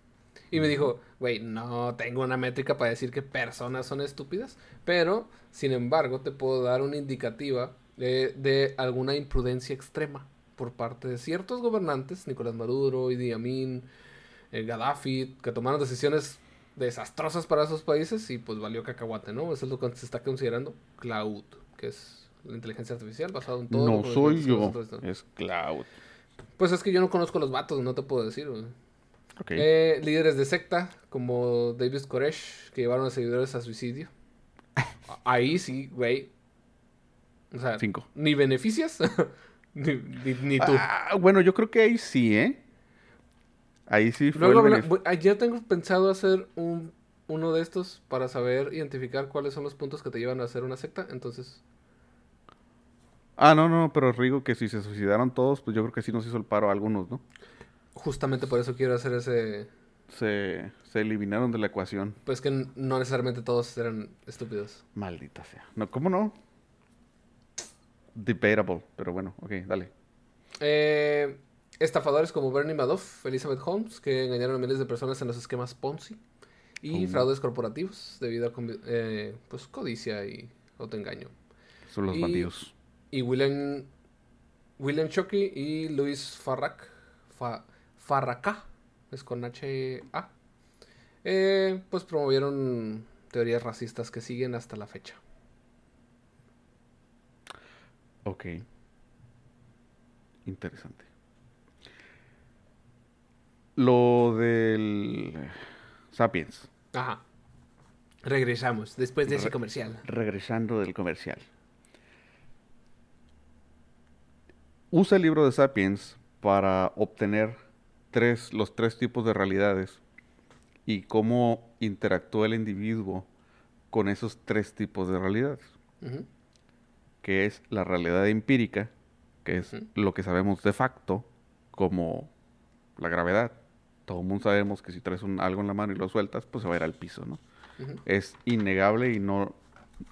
S2: Y me dijo, güey, no tengo una métrica para decir que personas son estúpidas, pero sin embargo te puedo dar una indicativa de alguna imprudencia extrema por parte de ciertos gobernantes, Nicolás Maduro, Idi Amin, Gaddafi, que tomaron decisiones desastrosas para esos países y pues valió cacahuate, ¿no? Eso es lo que se está considerando cloud, que es la inteligencia artificial basado en todo.
S1: no
S2: lo
S1: soy yo, es Cloud.
S2: Pues es que yo no conozco los vatos, no te puedo decir. güey.
S1: Ok.
S2: Eh, líderes de secta como David Koresh que llevaron a seguidores a suicidio. (laughs) Ahí sí, güey. O sea,
S1: Cinco.
S2: ni beneficias (laughs) ni, ni, ni tú.
S1: Ah, bueno, yo creo que ahí sí, ¿eh? Ahí sí fue
S2: Luego,
S1: el
S2: voy- tengo pensado hacer un, uno de estos para saber identificar cuáles son los puntos que te llevan a hacer una secta. Entonces,
S1: Ah, no, no, pero Rigo que si se suicidaron todos, pues yo creo que sí nos hizo el paro a algunos, ¿no?
S2: justamente por eso quiero hacer ese...
S1: Se, se eliminaron de la ecuación.
S2: Pues que no necesariamente todos eran estúpidos.
S1: Maldita sea. No, ¿cómo no? Debatable, pero bueno, ok, dale.
S2: Eh, estafadores como Bernie Madoff, Elizabeth Holmes, que engañaron a miles de personas en los esquemas Ponzi. Y
S1: Oh.
S2: fraudes corporativos debido a eh, pues, codicia y autoengaño.
S1: Son los
S2: Y-
S1: bandidos.
S2: Y William, William Chucky y Luis Farrak, Fa, Farracá, es con H-A, eh, pues promovieron teorías racistas que siguen hasta la fecha.
S1: Ok. Interesante. Lo del Sapiens.
S2: Ajá. Regresamos después de ese
S1: Re-
S2: comercial.
S1: Regresando del comercial. Usa el libro de Sapiens para obtener tres, los tres tipos de realidades y cómo interactúa el individuo con esos tres tipos de realidades, que es la realidad empírica, que es lo que sabemos de facto, como la gravedad. Todo el mundo sabemos que si traes un- algo en la mano y lo sueltas, pues se va a ir al piso, ¿no? Es innegable y no,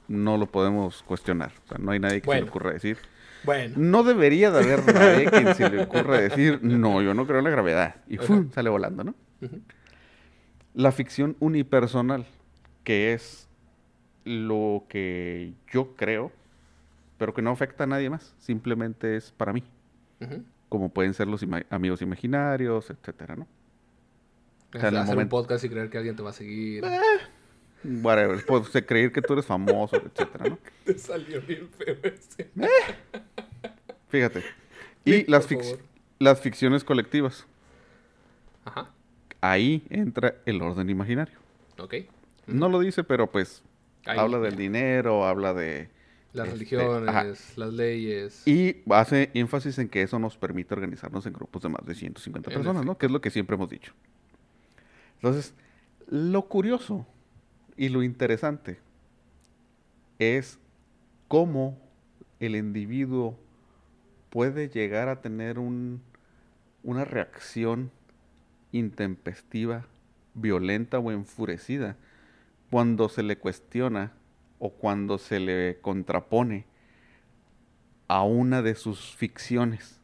S1: no lo podemos cuestionar. O sea, no hay nadie que se
S2: Bueno.
S1: le ocurra decir.
S2: Bueno.
S1: No debería de haber nadie (laughs) que se le ocurra decir, no, yo no creo en la gravedad. Y. ¡fum! sale volando, ¿no? La ficción unipersonal, que es lo que yo creo, pero que no afecta a nadie más, simplemente es para mí, como pueden ser los ima- amigos imaginarios, etcétera, ¿no? O sea,
S2: hacer un podcast y creer que alguien te va a seguir.
S1: Whatever, pues, creer que tú eres famoso, etcétera, ¿no? (laughs)
S2: Te salió bien feo ese.
S1: Fíjate.
S2: Sí,
S1: Y las, fic- las ficciones colectivas,
S2: Ajá.
S1: ahí entra el orden imaginario.
S2: Ok.
S1: No lo dice, pero pues
S2: Ahí,
S1: habla del
S2: ya.
S1: dinero, habla de...
S2: Las
S1: este,
S2: religiones,
S1: ajá.
S2: las leyes.
S1: Y hace énfasis en que eso nos permite organizarnos en grupos de más de 150
S2: En
S1: personas, ¿no? Que es lo que siempre hemos dicho. Entonces, lo curioso y lo interesante es cómo el individuo puede llegar a tener un, una reacción intempestiva, violenta o enfurecida cuando se le cuestiona o cuando se le contrapone a una de sus ficciones,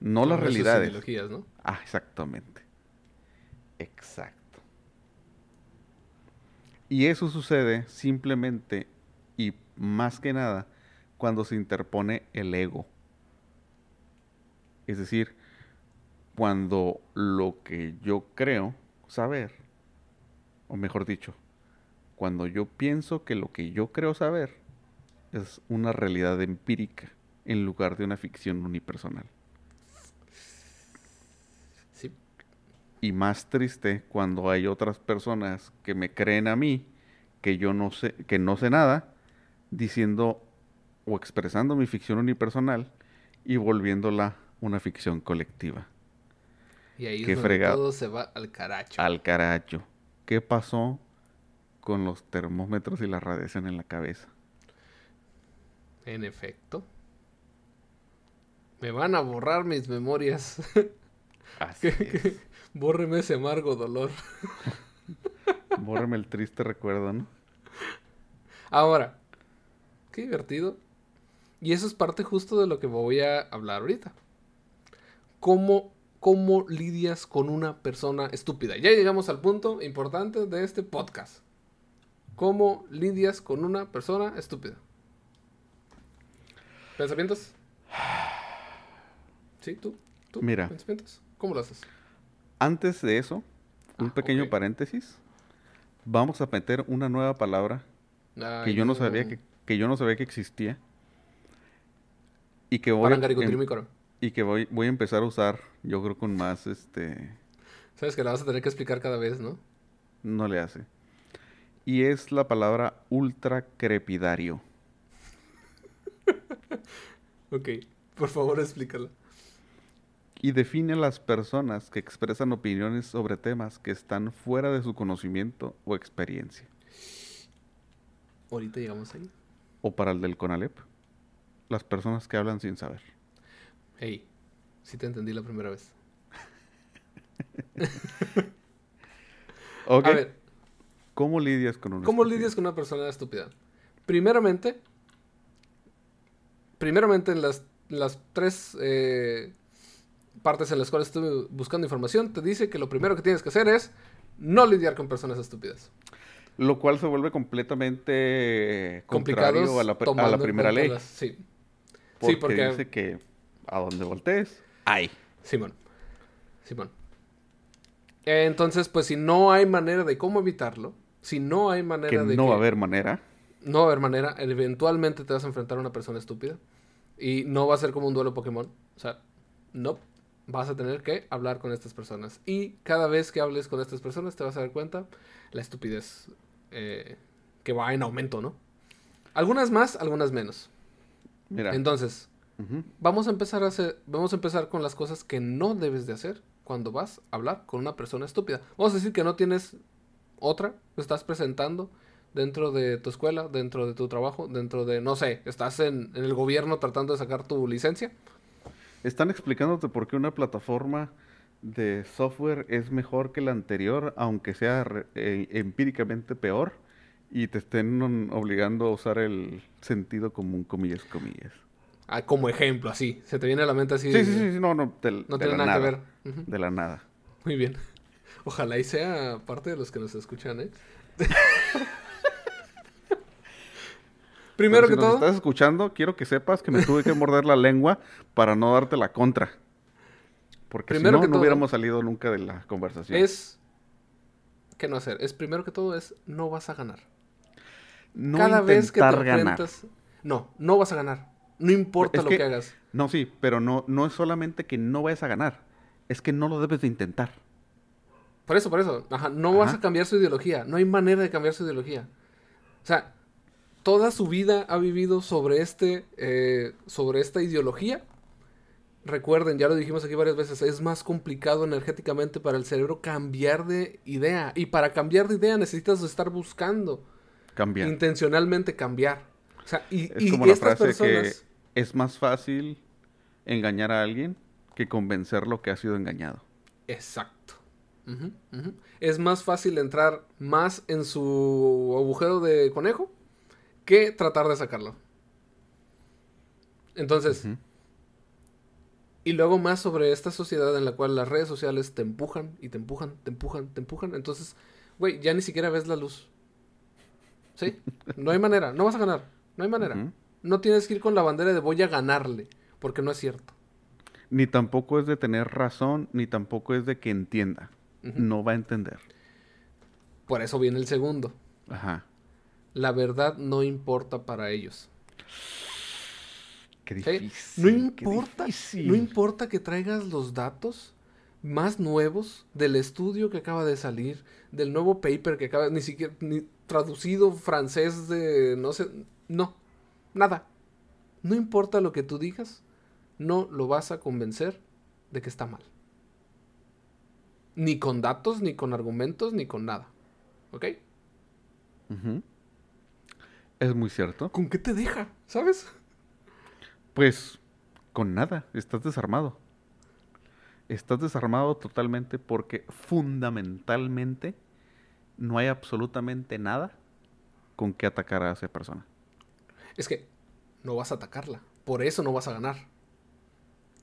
S1: no las
S2: sus
S1: realidades.
S2: ideologías, ¿no?
S1: Ah, exactamente. Exacto. Y eso sucede simplemente y más que nada cuando se interpone el ego. Es decir, cuando lo que yo creo saber, o mejor dicho, cuando yo pienso que lo que yo creo saber es una realidad empírica en lugar de una ficción unipersonal.
S2: Sí.
S1: Y más triste cuando hay otras personas que me creen a mí que yo no sé, que no sé nada, diciendo o expresando mi ficción unipersonal y volviéndola una ficción colectiva.
S2: Y ahí
S1: Qué
S2: es donde
S1: fregado.
S2: todo se va al caracho.
S1: Al caracho. ¿Qué pasó con los termómetros y la radiación en la cabeza?
S2: En efecto. Me van a borrar mis memorias. (laughs)
S1: Así es.
S2: Bórreme ese amargo dolor. (laughs)
S1: Bórreme el triste recuerdo, ¿no?
S2: Ahora, qué divertido. Y eso es parte justo de lo que voy a hablar ahorita. ¿Cómo, cómo lidias con una persona estúpida? Ya llegamos al punto importante de este podcast. ¿Cómo lidias con una persona estúpida? ¿Pensamientos? (sighs) ¿Sí? ¿Tú? ¿Tú?
S1: Mira.
S2: ¿Pensamientos? ¿Cómo lo haces?
S1: Antes de eso, un
S2: Ah,
S1: pequeño paréntesis. Vamos a meter una nueva palabra que yo no sabía que, que yo no sabía que existía. Y que voy y que voy, voy a empezar a usar, yo creo con más este
S2: Sabes que la vas a tener que explicar cada vez, ¿no?
S1: no le hace. Y es la palabra ultracrepidario. (laughs)
S2: Ok, por favor explícala.
S1: Y define a las personas que expresan opiniones sobre temas que están fuera de su conocimiento o experiencia.
S2: Ahorita llegamos ahí.
S1: O para el del CONALEP, las personas que hablan sin saber.
S2: Hey, sí te entendí la primera vez. (laughs) A ver,
S1: ¿Cómo lidias con una
S2: ¿cómo lidias con una persona estúpida? Primeramente, primeramente en las, las tres eh, partes en las cuales estuve buscando información, te dice que lo primero que tienes que hacer es no lidiar con personas estúpidas.
S1: Lo cual se vuelve completamente
S2: Complicados
S1: contrario a la, a primera ley.
S2: las- sí,
S1: Porque,
S2: Sí, porque-
S1: dice que a donde voltees, hay.
S2: Simón. Simón. Entonces, pues si no hay manera de cómo evitarlo, si no hay manera
S1: Que
S2: de
S1: no
S2: que-
S1: va a haber manera.
S2: No va a haber manera. Eventualmente te vas a enfrentar a una persona estúpida. Y no va a ser como un duelo Pokémon. O sea, no. Vas a tener que hablar con estas personas. Y cada vez que hables con estas personas te vas a dar cuenta la estupidez eh, que va en aumento, ¿no? Algunas más, algunas menos.
S1: Mira.
S2: Entonces, vamos a empezar a hacer, vamos a empezar con las cosas que no debes de hacer cuando vas a hablar con una persona estúpida. Vamos a decir que no tienes otra, estás presentando dentro de tu escuela, dentro de tu trabajo, dentro de, no sé, estás en, en el gobierno tratando de sacar tu licencia.
S1: Están explicándote por qué una plataforma de software es mejor que la anterior, aunque sea eh, empíricamente peor, y te estén obligando a usar el sentido común, comillas, comillas.
S2: Ah, como ejemplo, así. Se te viene a la mente así.
S1: Sí, sí, sí, sí, no, no, de,
S2: No
S1: de
S2: tiene nada que ver.
S1: De la nada.
S2: Muy bien. Ojalá y sea parte de los que nos escuchan, ¿eh? (laughs) Primero
S1: Pero si
S2: que
S1: nos
S2: todo,
S1: estás escuchando, quiero que sepas que me tuve que morder la lengua para no darte la contra. Porque
S2: Primero
S1: si
S2: que
S1: no, no
S2: todo-
S1: hubiéramos salido nunca de la conversación.
S2: es... ¿Qué no hacer? Es primero que todo es no vas a ganar.
S1: no
S2: Cada vez que te
S1: ganar.
S2: enfrentas... No, no vas a ganar. No importa
S1: Es
S2: lo
S1: que-
S2: que hagas.
S1: No, sí, pero no, no es solamente que no vayas a ganar. Es que no lo debes de intentar.
S2: Por eso, por eso. Ajá, no vas a cambiar su ideología. No hay manera de cambiar su ideología. O sea, toda su vida ha vivido sobre este, eh, sobre esta ideología. Recuerden, ya lo dijimos aquí varias veces, es más complicado energéticamente para el cerebro cambiar de idea. Y para cambiar de idea necesitas estar buscando
S1: Cambiar.
S2: intencionalmente cambiar. O sea, y,
S1: es
S2: y
S1: como la frase
S2: personas...
S1: que es más fácil engañar a alguien que convencerlo que ha sido engañado.
S2: Exacto. Es más fácil entrar más en su agujero de conejo que tratar de sacarlo. Entonces, y luego más sobre esta sociedad en la cual las redes sociales te empujan y te empujan, te empujan, te empujan. Entonces, güey, ya ni siquiera ves la luz. ¿Sí? No hay manera, no vas a ganar, no hay manera. No tienes que ir con la bandera de voy a ganarle, porque no es cierto.
S1: Ni tampoco es de tener razón, ni tampoco es de que entienda. No va a entender.
S2: Por eso viene el segundo.
S1: Ajá.
S2: La verdad no importa para ellos.
S1: Qué
S2: ¿sí?
S1: difícil.
S2: No
S1: qué
S2: importa,
S1: difícil.
S2: no importa que traigas los datos más nuevos del estudio que acaba de salir, del nuevo paper que acaba, ni siquiera, ni traducido francés de, no sé, no, nada. No importa lo que tú digas, no lo vas a convencer de que está mal. Ni con datos, ni con argumentos, ni con nada. ¿Ok?
S1: Ujú. Es muy cierto.
S2: ¿Con qué te deja? ¿Sabes?
S1: Pues con nada, estás desarmado. Estás desarmado totalmente porque fundamentalmente no hay absolutamente nada con que atacar a esa persona.
S2: Es que no vas a atacarla. Por eso no vas a ganar.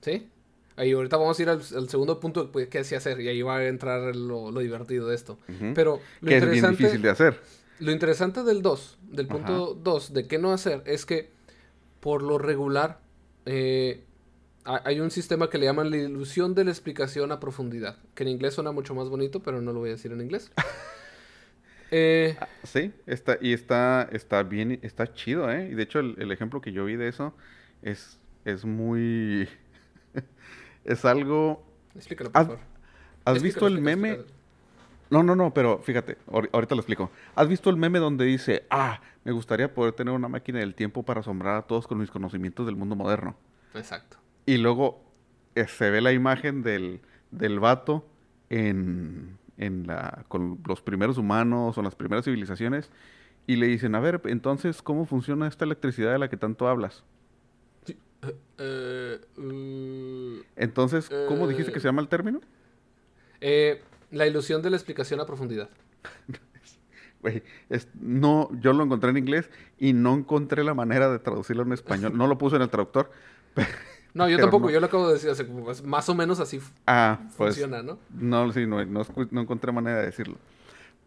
S2: ¿Sí? Ahí ahorita vamos a ir al, al segundo punto pues, que sí hacer. Y ahí va a entrar lo, lo divertido de esto. Pero lo
S1: que es bien difícil de hacer.
S2: Lo interesante del 2, del punto 2, de qué no hacer, es que por lo regular eh, ha- hay un sistema que le llaman la ilusión de la explicación a profundidad. Que en inglés suena mucho más bonito, pero no lo voy a decir en inglés. (laughs) Eh,
S1: Sí, está, y está, está bien, está chido, ¿eh? Y de hecho el, el ejemplo que yo vi de eso es, es muy... (laughs) es algo...
S2: explícalo, por
S1: ¿Has-
S2: favor.
S1: ¿Has
S2: Explícalo,
S1: visto el meme?
S2: explícalo.
S1: No, no, no, pero fíjate, ahor- ahorita lo explico. ¿Has visto el meme donde dice, ah, me gustaría poder tener una máquina del tiempo para asombrar a todos con mis conocimientos del mundo moderno?
S2: Exacto.
S1: Y luego eh, se ve la imagen del, del vato en, en la, con los primeros humanos o las primeras civilizaciones y le dicen, a ver, entonces, ¿cómo funciona esta electricidad de la que tanto hablas?
S2: Eh, uh,
S1: Entonces, ¿cómo dijiste que
S2: Eh.
S1: se llama el término?
S2: eh, la ilusión de la explicación a profundidad. (laughs)
S1: Es- no, yo lo encontré en inglés y no encontré la manera de traducirlo en español. No lo puse en el traductor. (laughs)
S2: No, yo tampoco,
S1: no.
S2: yo lo acabo de decir, hace como- pues, más o menos así
S1: Ah, pues
S2: funciona, ¿no?
S1: no, sí, no, no, encontré manera de decirlo.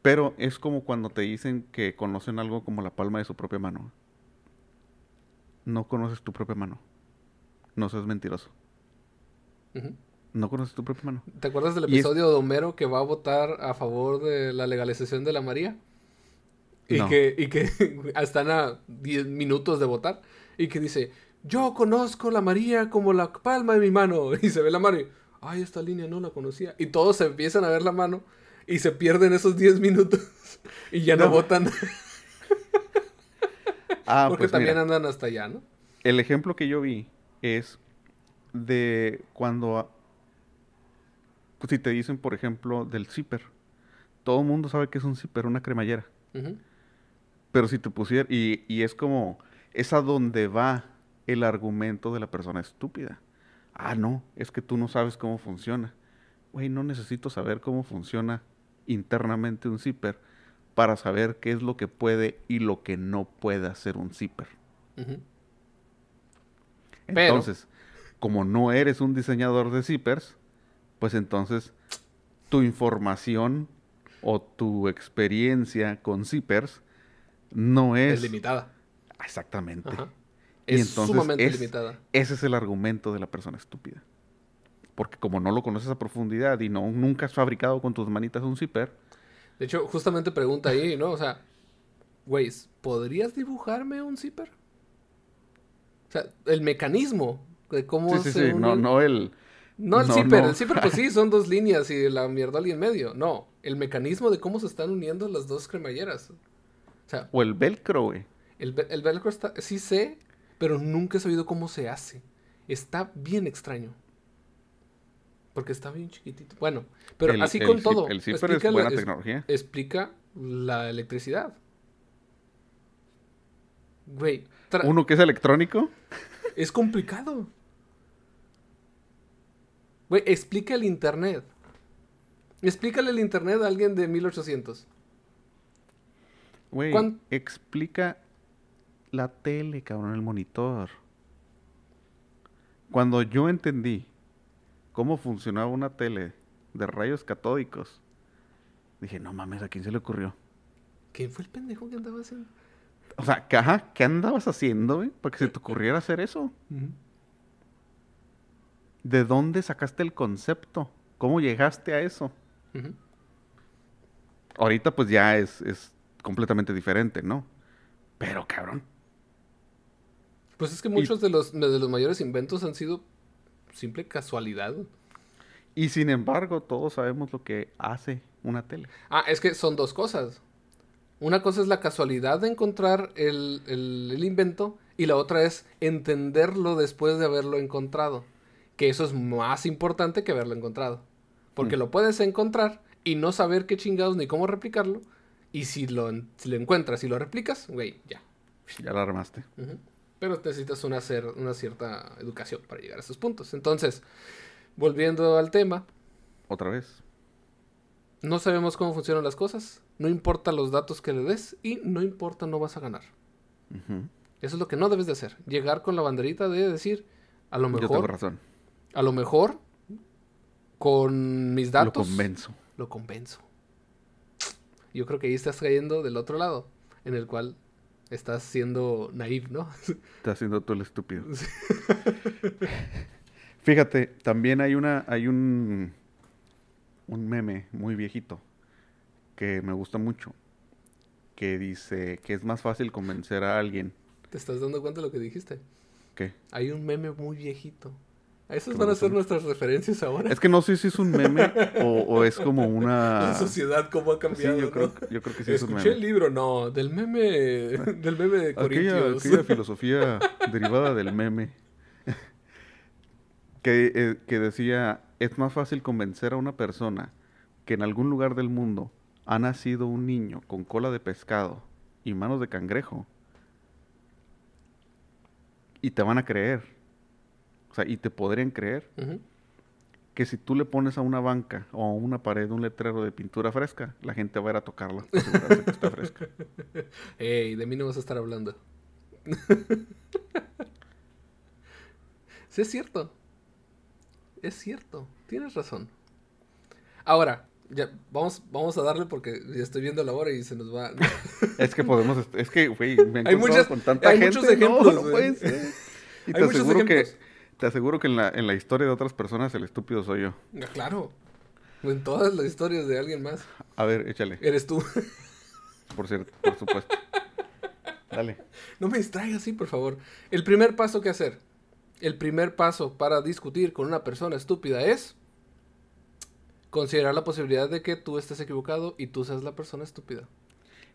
S1: Pero es como cuando te dicen que conocen algo como la palma de su propia mano. No conoces tu propia mano. No seas mentiroso. No conoces tu propia mano.
S2: ¿Te acuerdas del
S1: es-
S2: episodio de Homero que va a votar a favor de la legalización de la María? Y
S1: No.
S2: que, y que (laughs) están a 10 minutos de votar. Y que dice, yo conozco la María como la palma de mi mano. (laughs) Y se ve la mano y, ay, esta línea no la conocía. Y todos se empiezan a ver la mano y se pierden esos 10 minutos. (laughs) y ya no,
S1: No.
S2: votan.
S1: Ah,
S2: porque
S1: pues
S2: también
S1: mira,
S2: andan hasta allá, ¿no?
S1: el ejemplo que yo vi es de cuando pues, si te dicen, por ejemplo, del zipper. Todo el mundo sabe que es un zipper, una cremallera. Pero si te pusiera, y, y es como, es a donde va el argumento de la persona estúpida. Ah, no, es que tú no sabes cómo funciona. Güey, no necesito saber cómo funciona internamente un zipper para saber qué es lo que puede y lo que no puede hacer un zipper. Entonces, como no eres un diseñador de zippers, pues entonces tu información o tu experiencia con zippers no es...
S2: Es limitada.
S1: Exactamente.
S2: Ajá.
S1: Y
S2: Es
S1: entonces
S2: sumamente
S1: es-
S2: limitada.
S1: Ese es el argumento de la persona estúpida. Porque como no lo conoces a profundidad y no nunca has fabricado con tus manitas un zipper,
S2: De hecho, justamente pregunta ahí, ¿no? O sea, güey, ¿podrías dibujarme un zipper? O sea, el mecanismo de cómo
S1: sí, sí, sí, no, no el...
S2: No el
S1: no,
S2: zipper,
S1: no.
S2: el zipper pues sí, (laughs) son dos líneas y la mierda en medio. No, el mecanismo de cómo se están uniendo las dos cremalleras. O sea,
S1: O el velcro, güey.
S2: el, ve- el velcro está, sí sé, pero nunca he sabido cómo se hace. Está bien extraño. Porque está bien chiquitito. Bueno, pero
S1: El-
S2: así
S1: el
S2: con todo.
S1: El zipper es
S2: explica la-
S1: buena
S2: es-
S1: tecnología.
S2: explica la electricidad. Güey,
S1: Uno que es electrónico,
S2: es complicado. Güey, explica el internet. Explícale el internet a alguien de 1800.
S1: güey,
S2: ¿Cuán-
S1: explica la tele, cabrón, el monitor. Cuando yo entendí cómo funcionaba una tele de rayos catódicos, dije, no mames, ¿a quién se le ocurrió?
S2: ¿Quién fue el pendejo que andaba haciendo?
S1: O sea, ¿qué, ajá, ¿qué andabas haciendo, güey? Para que se te ocurriera hacer eso. ¿De dónde sacaste el concepto? ¿Cómo llegaste a eso? Ahorita pues ya es, es completamente diferente, ¿no? Pero cabrón.
S2: Pues es que muchos de los, de los mayores inventos han sido simple casualidad.
S1: Y sin embargo, todos sabemos lo que hace una tele.
S2: Ah, es que son dos cosas. Una cosa es la casualidad de encontrar el, el- el invento y la otra es entenderlo después de haberlo encontrado. Que eso es más importante que haberlo encontrado. Porque
S1: Mm.
S2: lo puedes encontrar y no saber qué chingados ni cómo replicarlo. Y si lo, si lo encuentras y lo replicas, güey, ya.
S1: Ya la armaste.
S2: Pero necesitas una, cer- una cierta educación para llegar a esos puntos. Entonces, volviendo al tema,
S1: Otra vez.
S2: no sabemos cómo funcionan las cosas, no importa los datos que le des y no importa, no vas a ganar. Eso es lo que no debes de hacer. Llegar con la banderita de decir, a lo
S1: Yo tengo
S2: mejor,
S1: razón.
S2: A lo mejor, con mis datos,
S1: Lo convenzo.
S2: lo convenzo. Yo creo que ahí estás cayendo del otro lado, en el cual estás siendo naive, ¿no? (laughs)
S1: Estás haciendo tú el estúpido. (laughs) Fíjate, también hay una, hay un, un meme muy viejito que me gusta mucho. Que dice que es más fácil convencer a alguien
S2: ¿Te estás dando cuenta de lo que dijiste?
S1: que
S2: Hay un meme muy viejito. Esas van a ser nuestras referencias ahora.
S1: Es que no sé si es un meme (laughs) o, o es como una...
S2: La sociedad cómo ha
S1: Sí,
S2: cambiado.
S1: yo creo, yo creo que sí es un
S2: Escuché el
S1: meme.
S2: libro, no, del meme, (laughs) del meme de
S1: Aquella,
S2: Corintios.
S1: aquella (laughs) filosofía derivada del meme. Que, eh, que decía, es más fácil convencer a una persona que en algún lugar del mundo ha nacido un niño con cola de pescado y manos de cangrejo. Y te van a creer. O sea, y te podrían creer que si tú le pones a una banca o a una pared un letrero de pintura fresca, la gente va a ir a tocarla para (laughs) asegurarse que está fresca.
S2: Ey, de mí no vas a estar hablando. sí, es cierto. Es cierto. Tienes razón. Ahora, ya, vamos, vamos a darle porque ya estoy viendo la hora y se nos va. (laughs)
S1: Es que podemos, es que, güey, me he
S2: Hay muchas-
S1: con tanta
S2: hay
S1: gente.
S2: muchos ejemplos,
S1: no, no puede ser. Y te aseguro que. Te aseguro que en la, en la historia de otras personas el estúpido soy yo.
S2: Ah, claro. En todas las historias de alguien más.
S1: A ver, échale,
S2: Eres tú.
S1: por cierto, por supuesto. Dale.
S2: No me distraigas así, por favor. El primer paso que hacer. El primer paso para discutir con una persona estúpida es considerar la posibilidad de que tú estés equivocado y tú seas la persona estúpida.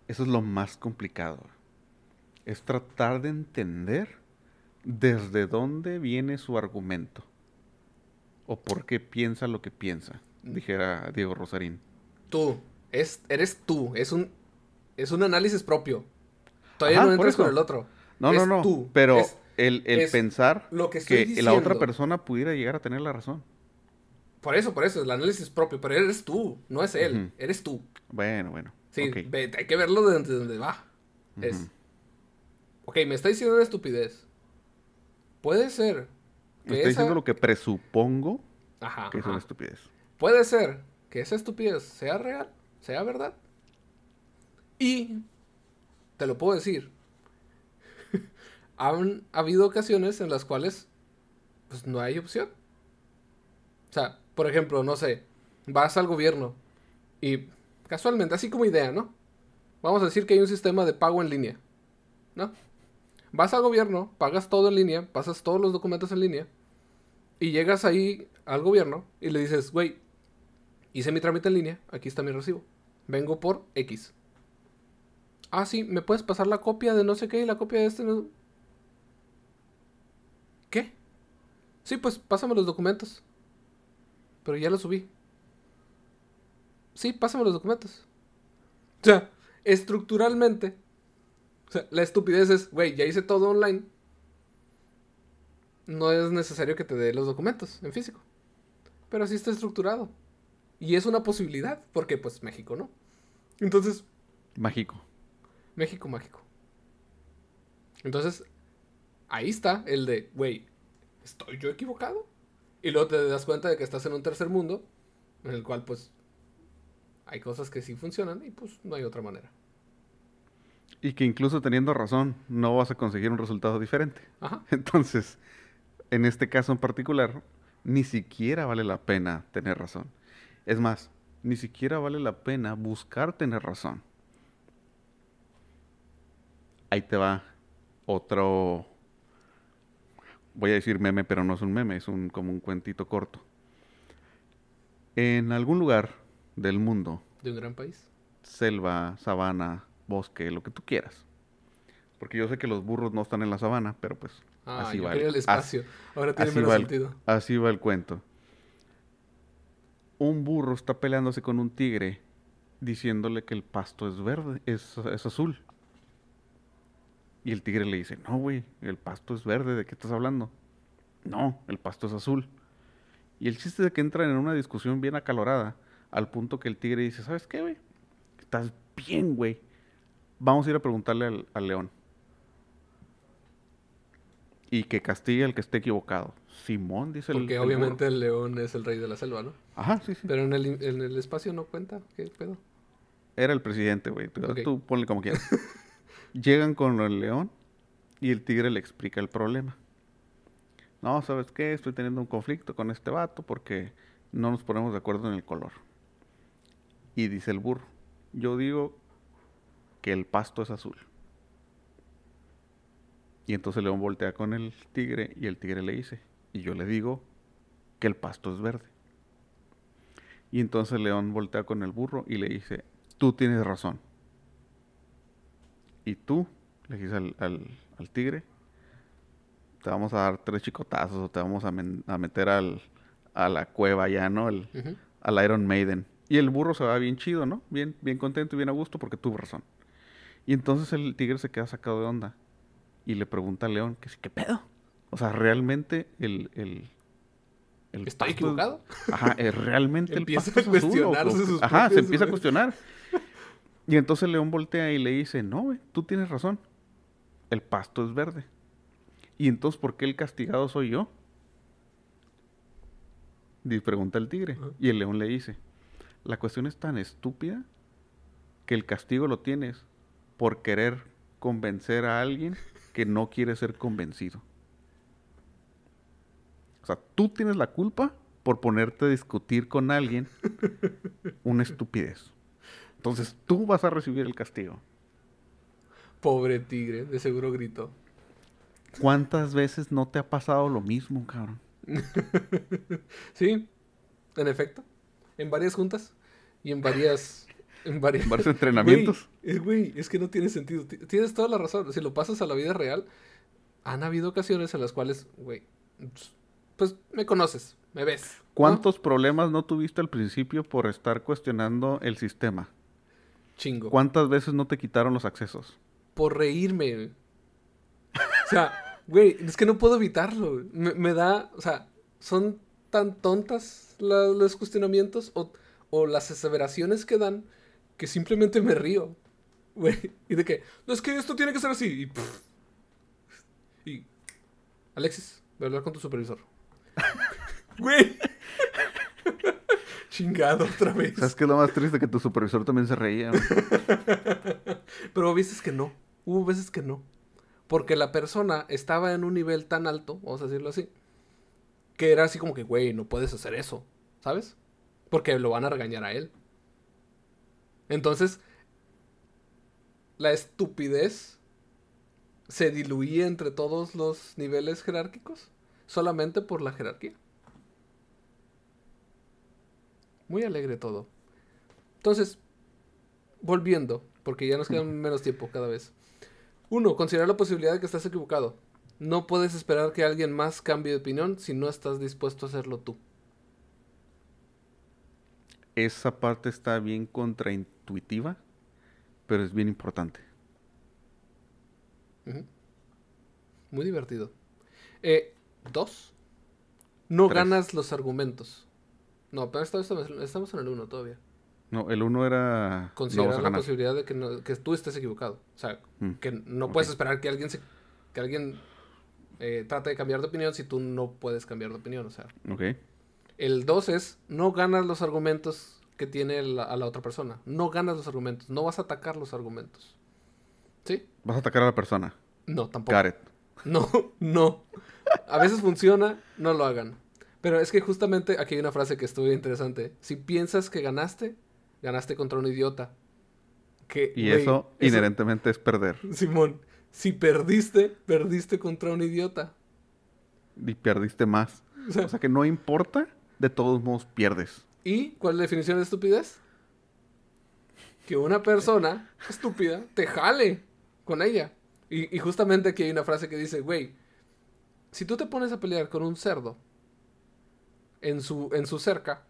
S1: Eso es lo más complicado. Es tratar de entender desde dónde viene su argumento. O por qué piensa lo que piensa. dijera Diego Rosarín.
S2: Tú, es, eres tú, es un, es un análisis propio. Todavía
S1: Ajá,
S2: no entras con el otro.
S1: No,
S2: Es
S1: no, no.
S2: tú,
S1: Pero
S2: es-
S1: el, el
S2: es
S1: pensar
S2: lo que
S1: que la otra persona pudiera llegar a tener la razón.
S2: Por eso, por eso, el análisis propio, pero eres tú, no es él, eres tú.
S1: Bueno, bueno.
S2: Sí, ve- hay que verlo de donde, va. Es,
S1: Ujú.
S2: ok, me está diciendo una estupidez. Puede ser que esa...
S1: diciendo lo que presupongo
S2: Ajá,
S1: que es
S2: ajá.
S1: una estupidez.
S2: Puede ser que esa estupidez sea real, sea verdad. Y te lo puedo decir. (laughs) Han habido ocasiones en las cuales pues no hay opción. O sea, por ejemplo, no sé, vas al gobierno y casualmente, así como idea, ¿no? Vamos a decir que hay un sistema de pago en línea, ¿no? Vas al gobierno, pagas todo en línea, pasas todos los documentos en línea y llegas ahí al gobierno y le dices, güey, hice mi trámite en línea, aquí está mi recibo. Vengo por X. Ah, sí, ¿me puedes pasar la copia de no sé qué y la copia de este? ¿Qué? Sí, pues pásame los documentos. Pero ya los subí. Sí, pásame los documentos. O sea, estructuralmente, sea, la estupidez es, güey, ya hice todo online. No es necesario que te dé los documentos en físico. Pero así está estructurado. Y es una posibilidad, porque pues México, ¿no? Entonces,
S1: Mágico.
S2: México mágico. Entonces, ahí está el de, güey, ¿estoy yo equivocado? Y luego te das cuenta de que estás en un tercer mundo, en el cual pues hay cosas que sí funcionan y pues no hay otra manera.
S1: Y que incluso teniendo razón, no vas a conseguir un resultado diferente.
S2: Ajá. (laughs)
S1: Entonces, en este caso en particular, ni siquiera vale la pena tener razón. Es más, ni siquiera vale la pena buscar tener razón. Ahí te va otro, voy a decir meme, pero no es un meme, es un, como un cuentito corto. En algún lugar del mundo,
S2: De un gran país.
S1: selva, sabana, bosque, lo que tú quieras. Porque yo sé que los burros no están en la sabana, pero pues
S2: Ah,
S1: así
S2: yo
S1: va.
S2: el
S1: as-
S2: espacio. Ahora tiene
S1: así
S2: menos
S1: va, el,
S2: sentido.
S1: así va el cuento. Un burro está peleándose con un tigre diciéndole que el pasto es verde, es, es azul. Y el tigre le dice, no, güey, el pasto es verde, ¿de qué estás hablando? No, el pasto es azul. Y el chiste es que entran en una discusión bien acalorada, al punto que el tigre dice, ¿sabes qué, güey? Estás bien, güey. Vamos a ir a preguntarle al, al león. Y que castigue al que esté equivocado. Simón, dice el
S2: Porque
S1: el
S2: obviamente
S1: burro.
S2: el león es el rey de la selva, ¿no?
S1: Ajá, sí, sí.
S2: Pero en el, en el espacio no cuenta. ¿Qué pedo?
S1: Era el presidente, güey. Tú,
S2: Ok.
S1: tú ponle como quieras. (laughs) Llegan con el león y el tigre le explica el problema. No, ¿sabes qué? Estoy teniendo un conflicto con este vato porque no nos ponemos de acuerdo en el color. Y dice el burro, yo digo que el pasto es azul. Y entonces el león voltea con el tigre y el tigre le dice, y yo le digo que el pasto es verde. Y entonces el león voltea con el burro y le dice, tú tienes razón. Y tú, le dice al, al- al tigre, te vamos a dar tres chicotazos o te vamos a, men- a meter al, a la cueva ya, ¿no? El-
S2: Ujú.
S1: al Iron Maiden. Y el burro se va bien chido, ¿no? Bien, bien contento y bien a gusto porque tuvo razón. Y entonces el tigre se queda sacado de onda y le pregunta al león que sí, ¿qué pedo? O sea, realmente el... el, el
S2: ¿Estoy
S1: pasto es-
S2: equivocado?
S1: Ajá, eh, realmente el
S2: Empieza
S1: pasto
S2: a
S1: es azul, o-
S2: sus
S1: Ajá, se empieza a (laughs) cuestionar. Y entonces el león voltea y le dice, no, güey, tú tienes razón. El pasto es verde. Y entonces, ¿por qué el castigado soy yo? Y pregunta el tigre. Y el león le dice, la cuestión es tan estúpida que el castigo lo tienes por querer convencer a alguien que no quiere ser convencido. O sea, tú tienes la culpa por ponerte a discutir con alguien una estupidez. Entonces tú vas a recibir el castigo.
S2: Pobre tigre, de seguro gritó.
S1: ¿Cuántas veces no te ha pasado lo mismo, cabrón? (laughs)
S2: Sí, en efecto. En varias juntas y en varias. En
S1: varios entrenamientos.
S2: Güey, eh, güey, es que no tiene sentido. Ti- Tienes toda la razón. Si lo pasas a la vida real, han habido ocasiones en las cuales, güey, pues me conoces. me ves. ¿no?
S1: ¿Cuántos problemas no tuviste al principio por estar cuestionando el sistema?
S2: Chingo.
S1: ¿Cuántas veces no te quitaron los accesos?
S2: Por reírme. güey. O sea, güey, es que no puedo evitarlo. Me, me da, o sea, son tan tontas la- los cuestionamientos o, o las aseveraciones que dan que simplemente me río. Güey, y de que, no es que esto tiene que ser así. Y, pff. y Alexis, voy a hablar con tu supervisor. (laughs) Güey. Chingado otra vez.
S1: ¿Sabes qué es lo más triste? Que tu supervisor también se reía. (laughs)
S2: Pero veces que no. Hubo veces que no. Porque la persona estaba en un nivel tan alto, vamos a decirlo así, que era así como que, güey, no puedes hacer eso. ¿Sabes? Porque lo van a regañar a él. Entonces, la estupidez se diluía entre todos los niveles jerárquicos solamente por la jerarquía. Muy alegre todo. Entonces, volviendo, porque ya nos queda menos tiempo cada vez. Uno, considera la posibilidad de que estás equivocado. No puedes esperar que alguien más cambie de opinión si no estás dispuesto a hacerlo tú.
S1: Esa parte está bien contraintuitiva, pero es bien importante.
S2: Muy divertido. Eh, dos, no
S1: Tres.
S2: ganas los argumentos. No, pero esta- esta- estamos en el uno todavía.
S1: No, el uno era...
S2: Considerar la posibilidad de que, no- que tú estés equivocado. O sea,
S1: Mm,
S2: que no puedes esperar que alguien se, que alguien eh, trate de cambiar de opinión si tú no puedes cambiar de opinión. O sea,
S1: Ok.
S2: el 2 es no ganas los argumentos que tiene la- a la otra persona. No ganas los argumentos. No vas a atacar los argumentos. ¿Sí?
S1: Vas a atacar a la persona.
S2: No, tampoco.
S1: Gareth.
S2: No, (laughs) no. A veces funciona, no lo hagan. Pero es que justamente aquí hay una frase que estuvo interesante. Si piensas que ganaste, ganaste contra un idiota. Que,
S1: Y eso inherentemente es perder.
S2: Simón, si perdiste, perdiste contra un idiota.
S1: Y perdiste más.
S2: O sea,
S1: O sea que no importa, de todos modos pierdes.
S2: ¿Y cuál es la definición de estupidez? Que una persona estúpida te jale con ella. Y, y justamente aquí hay una frase que dice, güey, si tú te pones a pelear con un cerdo en su, en su cerca,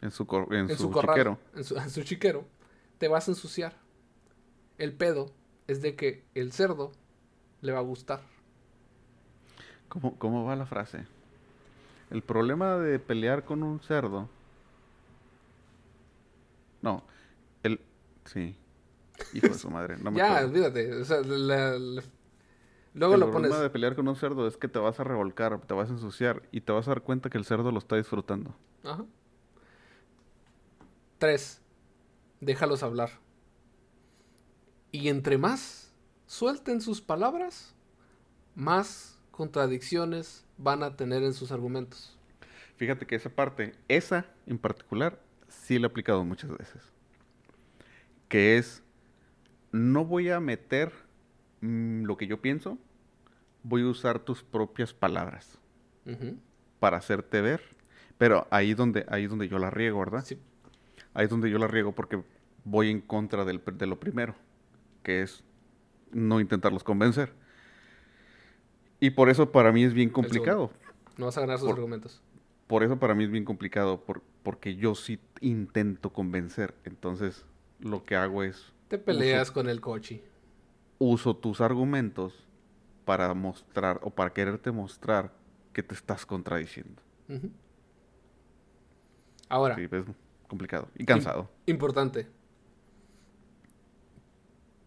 S1: En su, cor- en
S2: en
S1: su,
S2: su corral,
S1: chiquero.
S2: en su, en su chiquero, te vas a ensuciar. El pedo es de que el cerdo le va a gustar.
S1: ¿Cómo, ¿Cómo va la frase? El problema de pelear con un cerdo. No, el. Sí. Hijo de su madre. No me (laughs)
S2: ya,
S1: acuerdo.
S2: olvídate. O sea, la- la- luego
S1: el
S2: lo pones.
S1: problema de pelear con un cerdo es que te vas a revolcar, te vas a ensuciar y te vas a dar cuenta que el cerdo lo está disfrutando.
S2: Ajá. Tres, déjalos hablar. Y entre más suelten sus palabras, más contradicciones van a tener en sus argumentos.
S1: Fíjate que esa parte, esa en particular, sí la he aplicado muchas veces. Que es, no voy a meter mm, lo que yo pienso, voy a usar tus propias palabras para hacerte ver. Pero ahí donde, ahí es donde yo la riego, ¿verdad?
S2: Sí.
S1: Ahí es donde yo la riego porque voy en contra del, de lo primero, que es no intentarlos convencer. Y por eso para mí es bien complicado.
S2: No vas a ganar sus
S1: Por-
S2: argumentos.
S1: Por eso para mí es bien complicado, por- porque yo sí intento convencer. Entonces, lo que hago es
S2: Te peleas con el coche.
S1: uso tus argumentos para mostrar o para quererte mostrar que te estás contradiciendo.
S2: Ahora,
S1: Sí, es complicado y cansado.
S2: importante.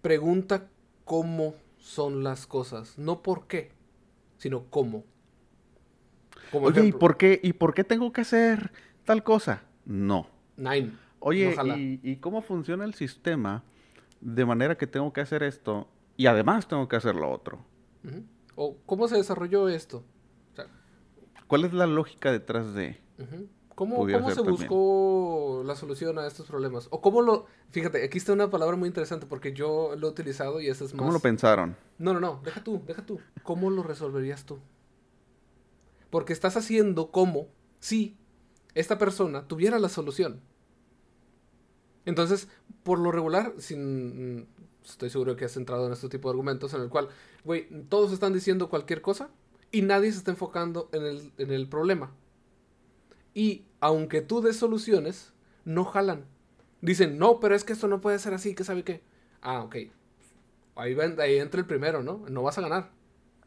S2: Pregunta cómo son las cosas. No por qué, sino cómo. Como
S1: Oye, ¿y por qué y por qué tengo que hacer tal cosa? No.
S2: Nine.
S1: Oye,
S2: No.
S1: ¿y, y cómo funciona el sistema de manera que tengo que hacer esto y además tengo que hacer lo otro?
S2: O cómo se desarrolló esto. O sea,
S1: ¿Cuál es la lógica detrás de?
S2: ¿Cómo, cómo se
S1: también.
S2: buscó la solución a estos problemas? O cómo lo... Fíjate, aquí está una palabra muy interesante porque yo lo he utilizado y esa es más...
S1: ¿Cómo lo pensaron?
S2: No, no, no, deja tú, deja tú. ¿Cómo lo resolverías tú? Porque estás haciendo como si esta persona tuviera la solución. Entonces, por lo regular, sin, mm, estoy seguro que has entrado en este tipo de argumentos en el cual, güey, todos están diciendo cualquier cosa y nadie se está enfocando en el, en el problema. Y aunque tú des soluciones, no jalan. Dicen, no, pero es que esto no puede ser así, ¿qué sabe qué? Ah, ok. Ahí entra el primero, ¿no? No vas a ganar.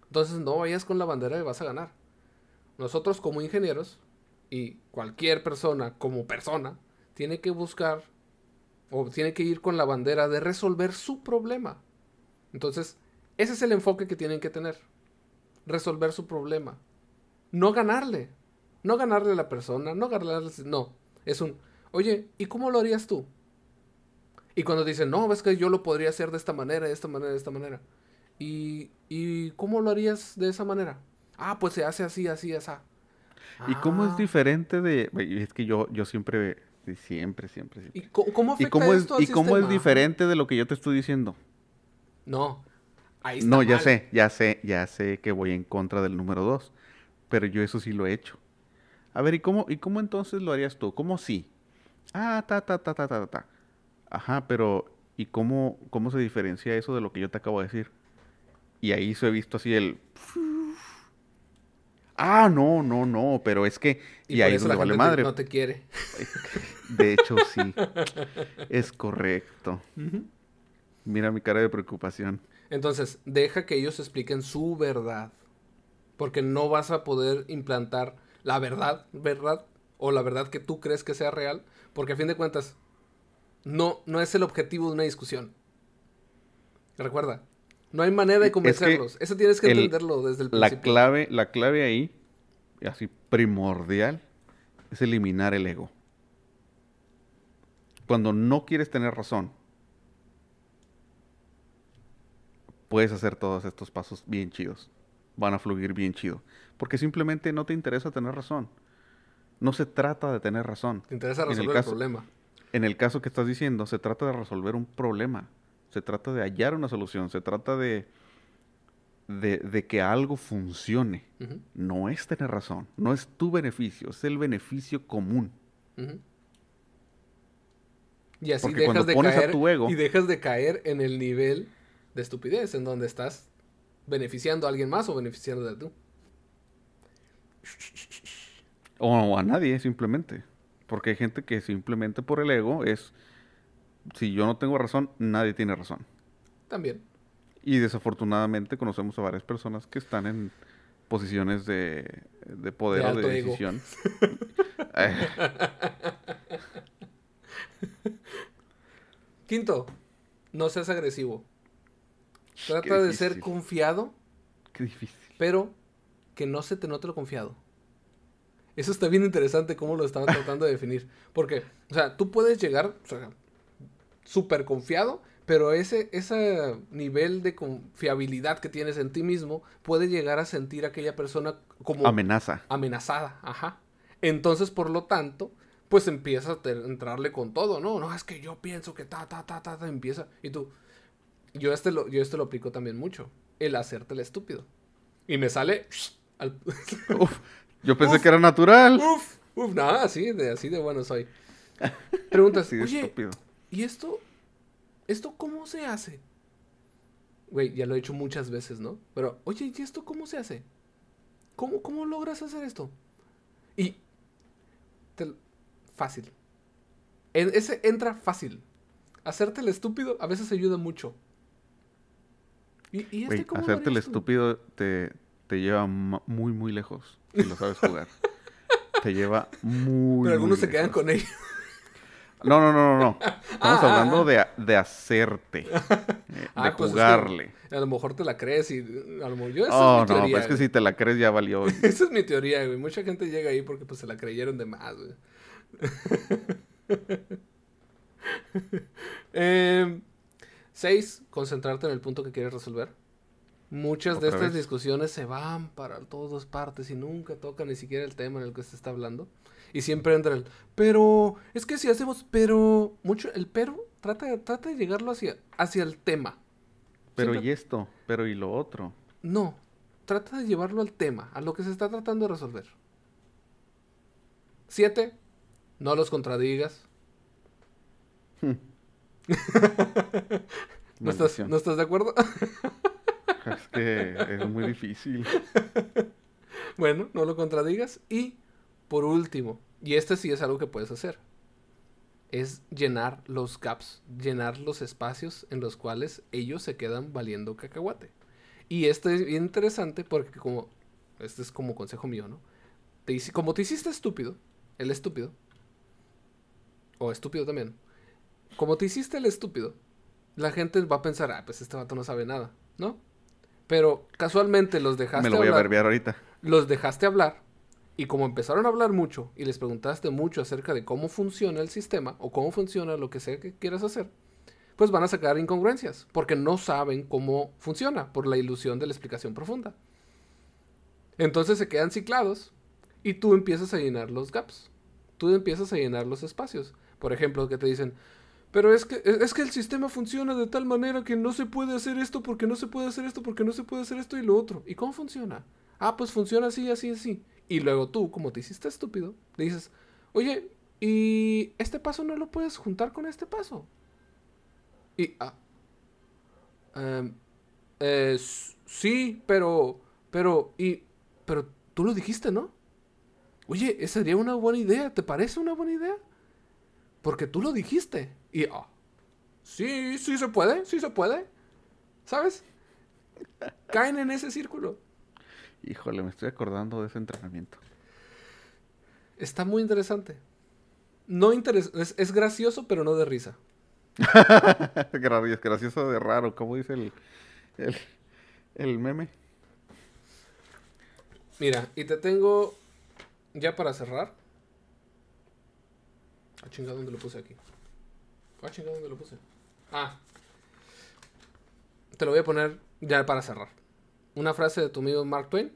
S2: Entonces no vayas con la bandera y vas a ganar. Nosotros como ingenieros y cualquier persona como persona tiene que buscar o tiene que ir con la bandera de resolver su problema. Entonces, ese es el enfoque que tienen que tener. Resolver su problema. No ganarle. No ganarle a la persona, no ganarle, no. Es un, oye, ¿y cómo lo harías tú? Y cuando dicen, no, ves que yo lo podría hacer de esta manera, de esta manera, de esta manera. ¿Y, y cómo lo harías de esa manera? Ah, pues se hace así, así, así.
S1: ¿Y cómo es ah. diferente de.? Es que yo, yo siempre, siempre, siempre.
S2: ¿Y cómo, afecta
S1: ¿Y cómo es, ¿Y cómo es diferente de lo que yo te estoy diciendo?
S2: No,
S1: ahí está No, ya sé, ya sé, ya sé que voy en contra del número dos. Pero yo eso sí lo he hecho. A ver, ¿y cómo, ¿y cómo entonces lo harías tú? ¿Cómo sí? Ah, ta, ta, ta, ta, ta, ta. Ajá, pero ¿y cómo, cómo se diferencia eso de lo que yo te acabo de decir? Y ahí se he visto así el... Ah, no, no, no, pero es que...
S2: Y, ahí es donde vale madre. no te quiere. (laughs)
S1: De hecho, sí. es correcto. Mira mi cara de preocupación.
S2: Entonces, deja que ellos expliquen su verdad. Porque no vas a poder implantar la verdad, verdad, o la verdad que tú crees que sea real. Porque a fin de cuentas, no, no es el objetivo de una discusión. Recuerda, no hay manera de convencerlos. Eso tienes que entenderlo desde el principio.
S1: La clave, la clave ahí, así primordial, es eliminar el ego. Cuando no quieres tener razón, puedes hacer todos estos pasos bien chidos. Van a fluir bien chido. Porque simplemente no te interesa tener razón. No se trata de tener razón.
S2: Te interesa resolver el problema.
S1: En el caso que estás diciendo, se trata de resolver un problema se trata de hallar una solución, se trata de, de, que algo funcione. No es tener razón, no es tu beneficio, es el beneficio común.
S2: Y así dejas de caer ego, y dejas de caer en el nivel de estupidez, en donde estás beneficiando a alguien más o beneficiando a tú.
S1: O a nadie, simplemente. Porque hay gente que simplemente por el ego es si yo no tengo razón, nadie tiene razón.
S2: También.
S1: Y desafortunadamente conocemos a varias personas que están en posiciones de, poder o de decisión. (laughs)
S2: Quinto, no seas agresivo. Trata de ser confiado.
S1: Qué difícil.
S2: Pero que no se te note lo confiado. Eso está bien interesante cómo lo estaban tratando de definir. Porque, o sea, tú puedes llegar, súper confiado, pero ese, ese nivel de confiabilidad que tienes en ti mismo puede llegar a sentir a aquella persona como...
S1: Amenaza.
S2: Amenazada, ajá. Entonces, por lo tanto, pues empieza a entrarle con todo, ¿no? No, es que yo pienso que ta, ta, ta, ta, ta, empieza. Y tú, yo este lo, yo este lo aplico también mucho, el hacerte el estúpido. Y me sale... (laughs) (laughs)
S1: uf, yo pensé que era natural.
S2: Uf, uf, nada, así de, así de bueno soy. Preguntas, (laughs) oye, estúpido. ¿Y esto? ¿Esto cómo se hace? Güey, ya lo he hecho muchas veces, ¿no? Pero, oye, ¿y esto cómo se hace? ¿Cómo, cómo logras hacer esto? Y... fácil. En, ese entra fácil. Hacerte el estúpido a veces ayuda mucho.
S1: ¿Y, y este cómo hacerte el estúpido te, te lleva muy, muy lejos. Si lo sabes jugar. (laughs) te lleva muy.
S2: Pero algunos se quedan con ellos.
S1: No, no, no, no, (laughs) Estamos hablando de, de hacerte, (laughs) de ah, pues jugarle.
S2: a lo mejor te la crees y a lo mejor yo
S1: oh, es mi no, pues es que si te la crees ya valió. (laughs)
S2: esa es mi teoría, güey. Mucha gente llega ahí porque pues se la creyeron de más, güey. eh, seis, concentrarte en el punto que quieres resolver. Muchas de estas discusiones se van para todas partes y nunca tocan ni siquiera el tema en el que se está hablando. Y siempre entra el, pero, es que si hacemos, pero, mucho, el pero, trata, trata de llegarlo hacia, hacia el tema.
S1: Pero y esto, pero y lo otro.
S2: No, trata de llevarlo al tema, a lo que se está tratando de resolver. Siete, no los contradigas. Hmm. (laughs) ¿No, estás, ¿No estás de acuerdo? (laughs)
S1: es que es muy difícil. (laughs)
S2: bueno, no lo contradigas y Por último, y este sí es algo que puedes hacer, es llenar los gaps, llenar los espacios en los cuales ellos se quedan valiendo cacahuate. Y esto es bien interesante porque como, este es como consejo mío, ¿no? Te, como te hiciste estúpido, el estúpido, o estúpido también, como te hiciste el estúpido, la gente va a pensar, ah, pues este vato no sabe nada, ¿no? Pero casualmente los dejaste
S1: Me lo voy a ahorita.
S2: Los dejaste hablar y como empezaron a hablar mucho y les preguntaste mucho acerca de cómo funciona el sistema o cómo funciona lo que sea que quieras hacer, pues van a sacar incongruencias porque no saben cómo funciona por la ilusión de la explicación profunda. Entonces se quedan ciclados y tú empiezas a llenar los gaps. Tú empiezas a llenar los espacios. Por ejemplo, que te dicen, pero es que, es que el sistema funciona de tal manera que no se puede hacer esto porque no se puede hacer esto porque no se puede hacer esto y lo otro. ¿Y cómo funciona? Ah, pues funciona así, así, así. Y luego tú, como te hiciste estúpido, le dices, oye, ¿y este paso no lo puedes juntar con este paso? Y, ah, em, sí, pero, pero, y, pero tú lo dijiste, ¿no? Oye, esa sería una buena idea, ¿te parece una buena idea? Porque tú lo dijiste. Y, ah, sí, sí se puede, sí se puede. ¿Sabes? Caen en ese círculo.
S1: Híjole, me estoy acordando de ese entrenamiento.
S2: Está muy interesante. No interes es, es, gracioso, pero no de risa. (laughs)
S1: es gracioso de raro, como dice el, el, el meme.
S2: Mira, y te tengo ya para cerrar. Ah, chingada, ¿dónde lo puse aquí? Ah, chingada, ¿dónde lo puse? Ah. Te lo voy a poner ya para cerrar. Una frase de tu amigo Mark Twain.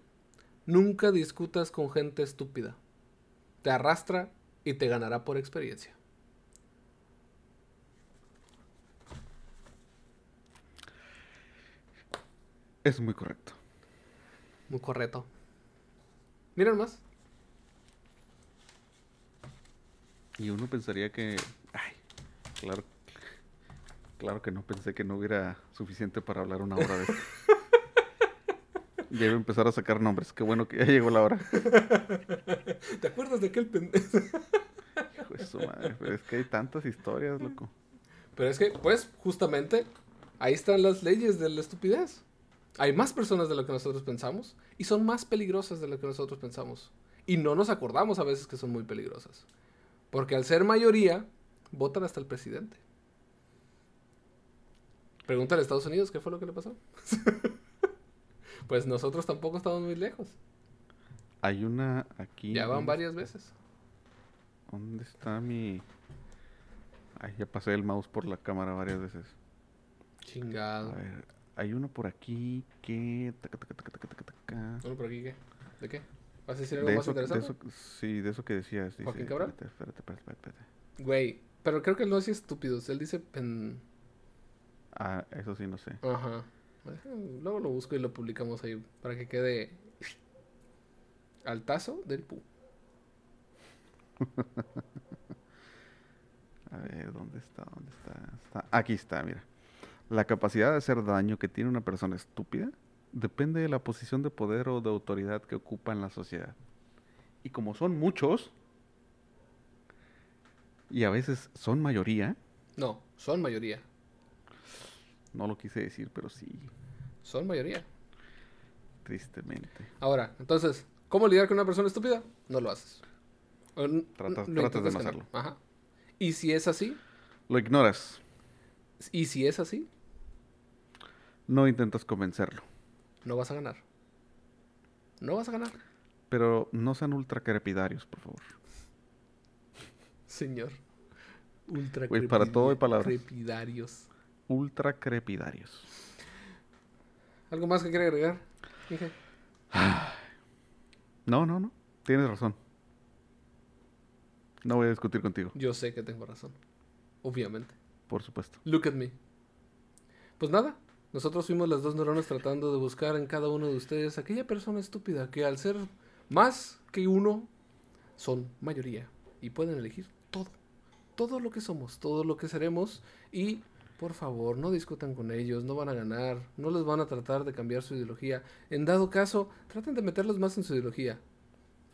S2: Nunca discutas con gente estúpida. Te arrastra y te ganará por experiencia.
S1: Es muy correcto.
S2: Muy correcto. Miren más.
S1: Y uno pensaría que. Ay, claro. Claro que no pensé que no hubiera suficiente para hablar una hora de esto. (laughs) ya iba a empezar a sacar nombres. Qué bueno que ya llegó la hora. (laughs)
S2: ¿Te acuerdas de aquel pendejo?
S1: Hijo de su madre, pero es que hay tantas historias, loco.
S2: Pero es que, pues, justamente, ahí están las leyes de la estupidez. Hay más personas de lo que nosotros pensamos y son más peligrosas de lo que nosotros pensamos. Y no nos acordamos a veces que son muy peligrosas. Porque al ser mayoría, votan hasta el presidente. Pregúntale a Estados Unidos qué fue lo que le pasó. (laughs) pues nosotros tampoco estamos muy lejos.
S1: Hay una aquí.
S2: Ya van varias veces.
S1: ¿Dónde está mi.? Ay, ya pasé el mouse por la cámara varias veces.
S2: Chingado.
S1: A ver, hay uno por aquí que.
S2: ¿Uno por aquí qué? ¿De qué? ¿Vas a decir algo más interesante?
S1: sí, de eso que decías.
S2: Dice, ¿Joaquín Cabral?
S1: Espérate, espérate, espérate,
S2: Güey, pero creo que él no es estúpido. Él dice pen...
S1: Ah, eso sí, no sé.
S2: Ajá. Luego lo busco y lo publicamos ahí para que quede al tazo del pu. (laughs)
S1: A ver, ¿dónde está? ¿Dónde está? Aquí está, mira. La capacidad de hacer daño que tiene una persona estúpida depende de la posición de poder o de autoridad que ocupa en la sociedad. Y como son muchos, y a veces son mayoría.
S2: No, son mayoría.
S1: No lo quise decir, pero sí.
S2: Son mayoría.
S1: Tristemente.
S2: Ahora, entonces, ¿cómo lidiar con una persona estúpida? No lo haces.
S1: tratas, tratas de no hacerlo.
S2: Ajá. ¿Y si es así?
S1: Lo ignoras.
S2: ¿Y si es así?
S1: No intentas convencerlo
S2: no vas a ganar. No vas a ganar.
S1: Pero no sean ultra crepidarios, por favor.
S2: Señor. Ultra
S1: para todo hay palabras.
S2: Crepidarios.
S1: Ultra crepidarios.
S2: ¿Algo más que quiere agregar?
S1: No, no, no. Tienes razón. No voy a discutir contigo.
S2: Yo sé que tengo razón. Obviamente.
S1: Por supuesto.
S2: Look at me. Pues nada, nosotros fuimos las dos neuronas tratando de buscar en cada uno de ustedes aquella persona estúpida que al ser más que uno son mayoría y pueden elegir todo, todo lo que somos, todo lo que seremos y por favor no discutan con ellos, no van a ganar, no les van a tratar de cambiar su ideología. En dado caso, traten de meterlos más en su ideología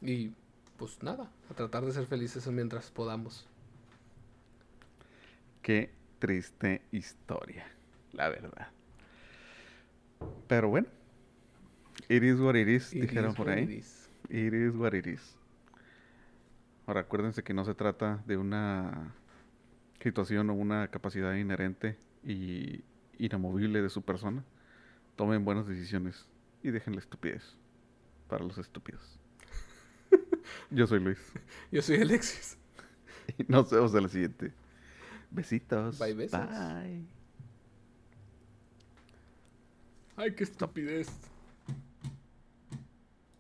S2: y pues nada, a tratar de ser felices mientras podamos.
S1: Qué triste historia, la verdad. Pero bueno, it is what it is,
S2: It
S1: dijeron
S2: is
S1: por ahí.
S2: it is.
S1: It is what it is. Ahora acuérdense que no se trata de una situación o una capacidad inherente y inamovible de su persona. Tomen buenas decisiones y dejen la estupidez para los estúpidos. (laughs) Yo soy Luis
S2: Yo soy Alexis. (laughs)
S1: y nos vemos en la siguiente. Besitos.
S2: Bye, besos.
S1: Bye.
S2: Ay, qué estupidez.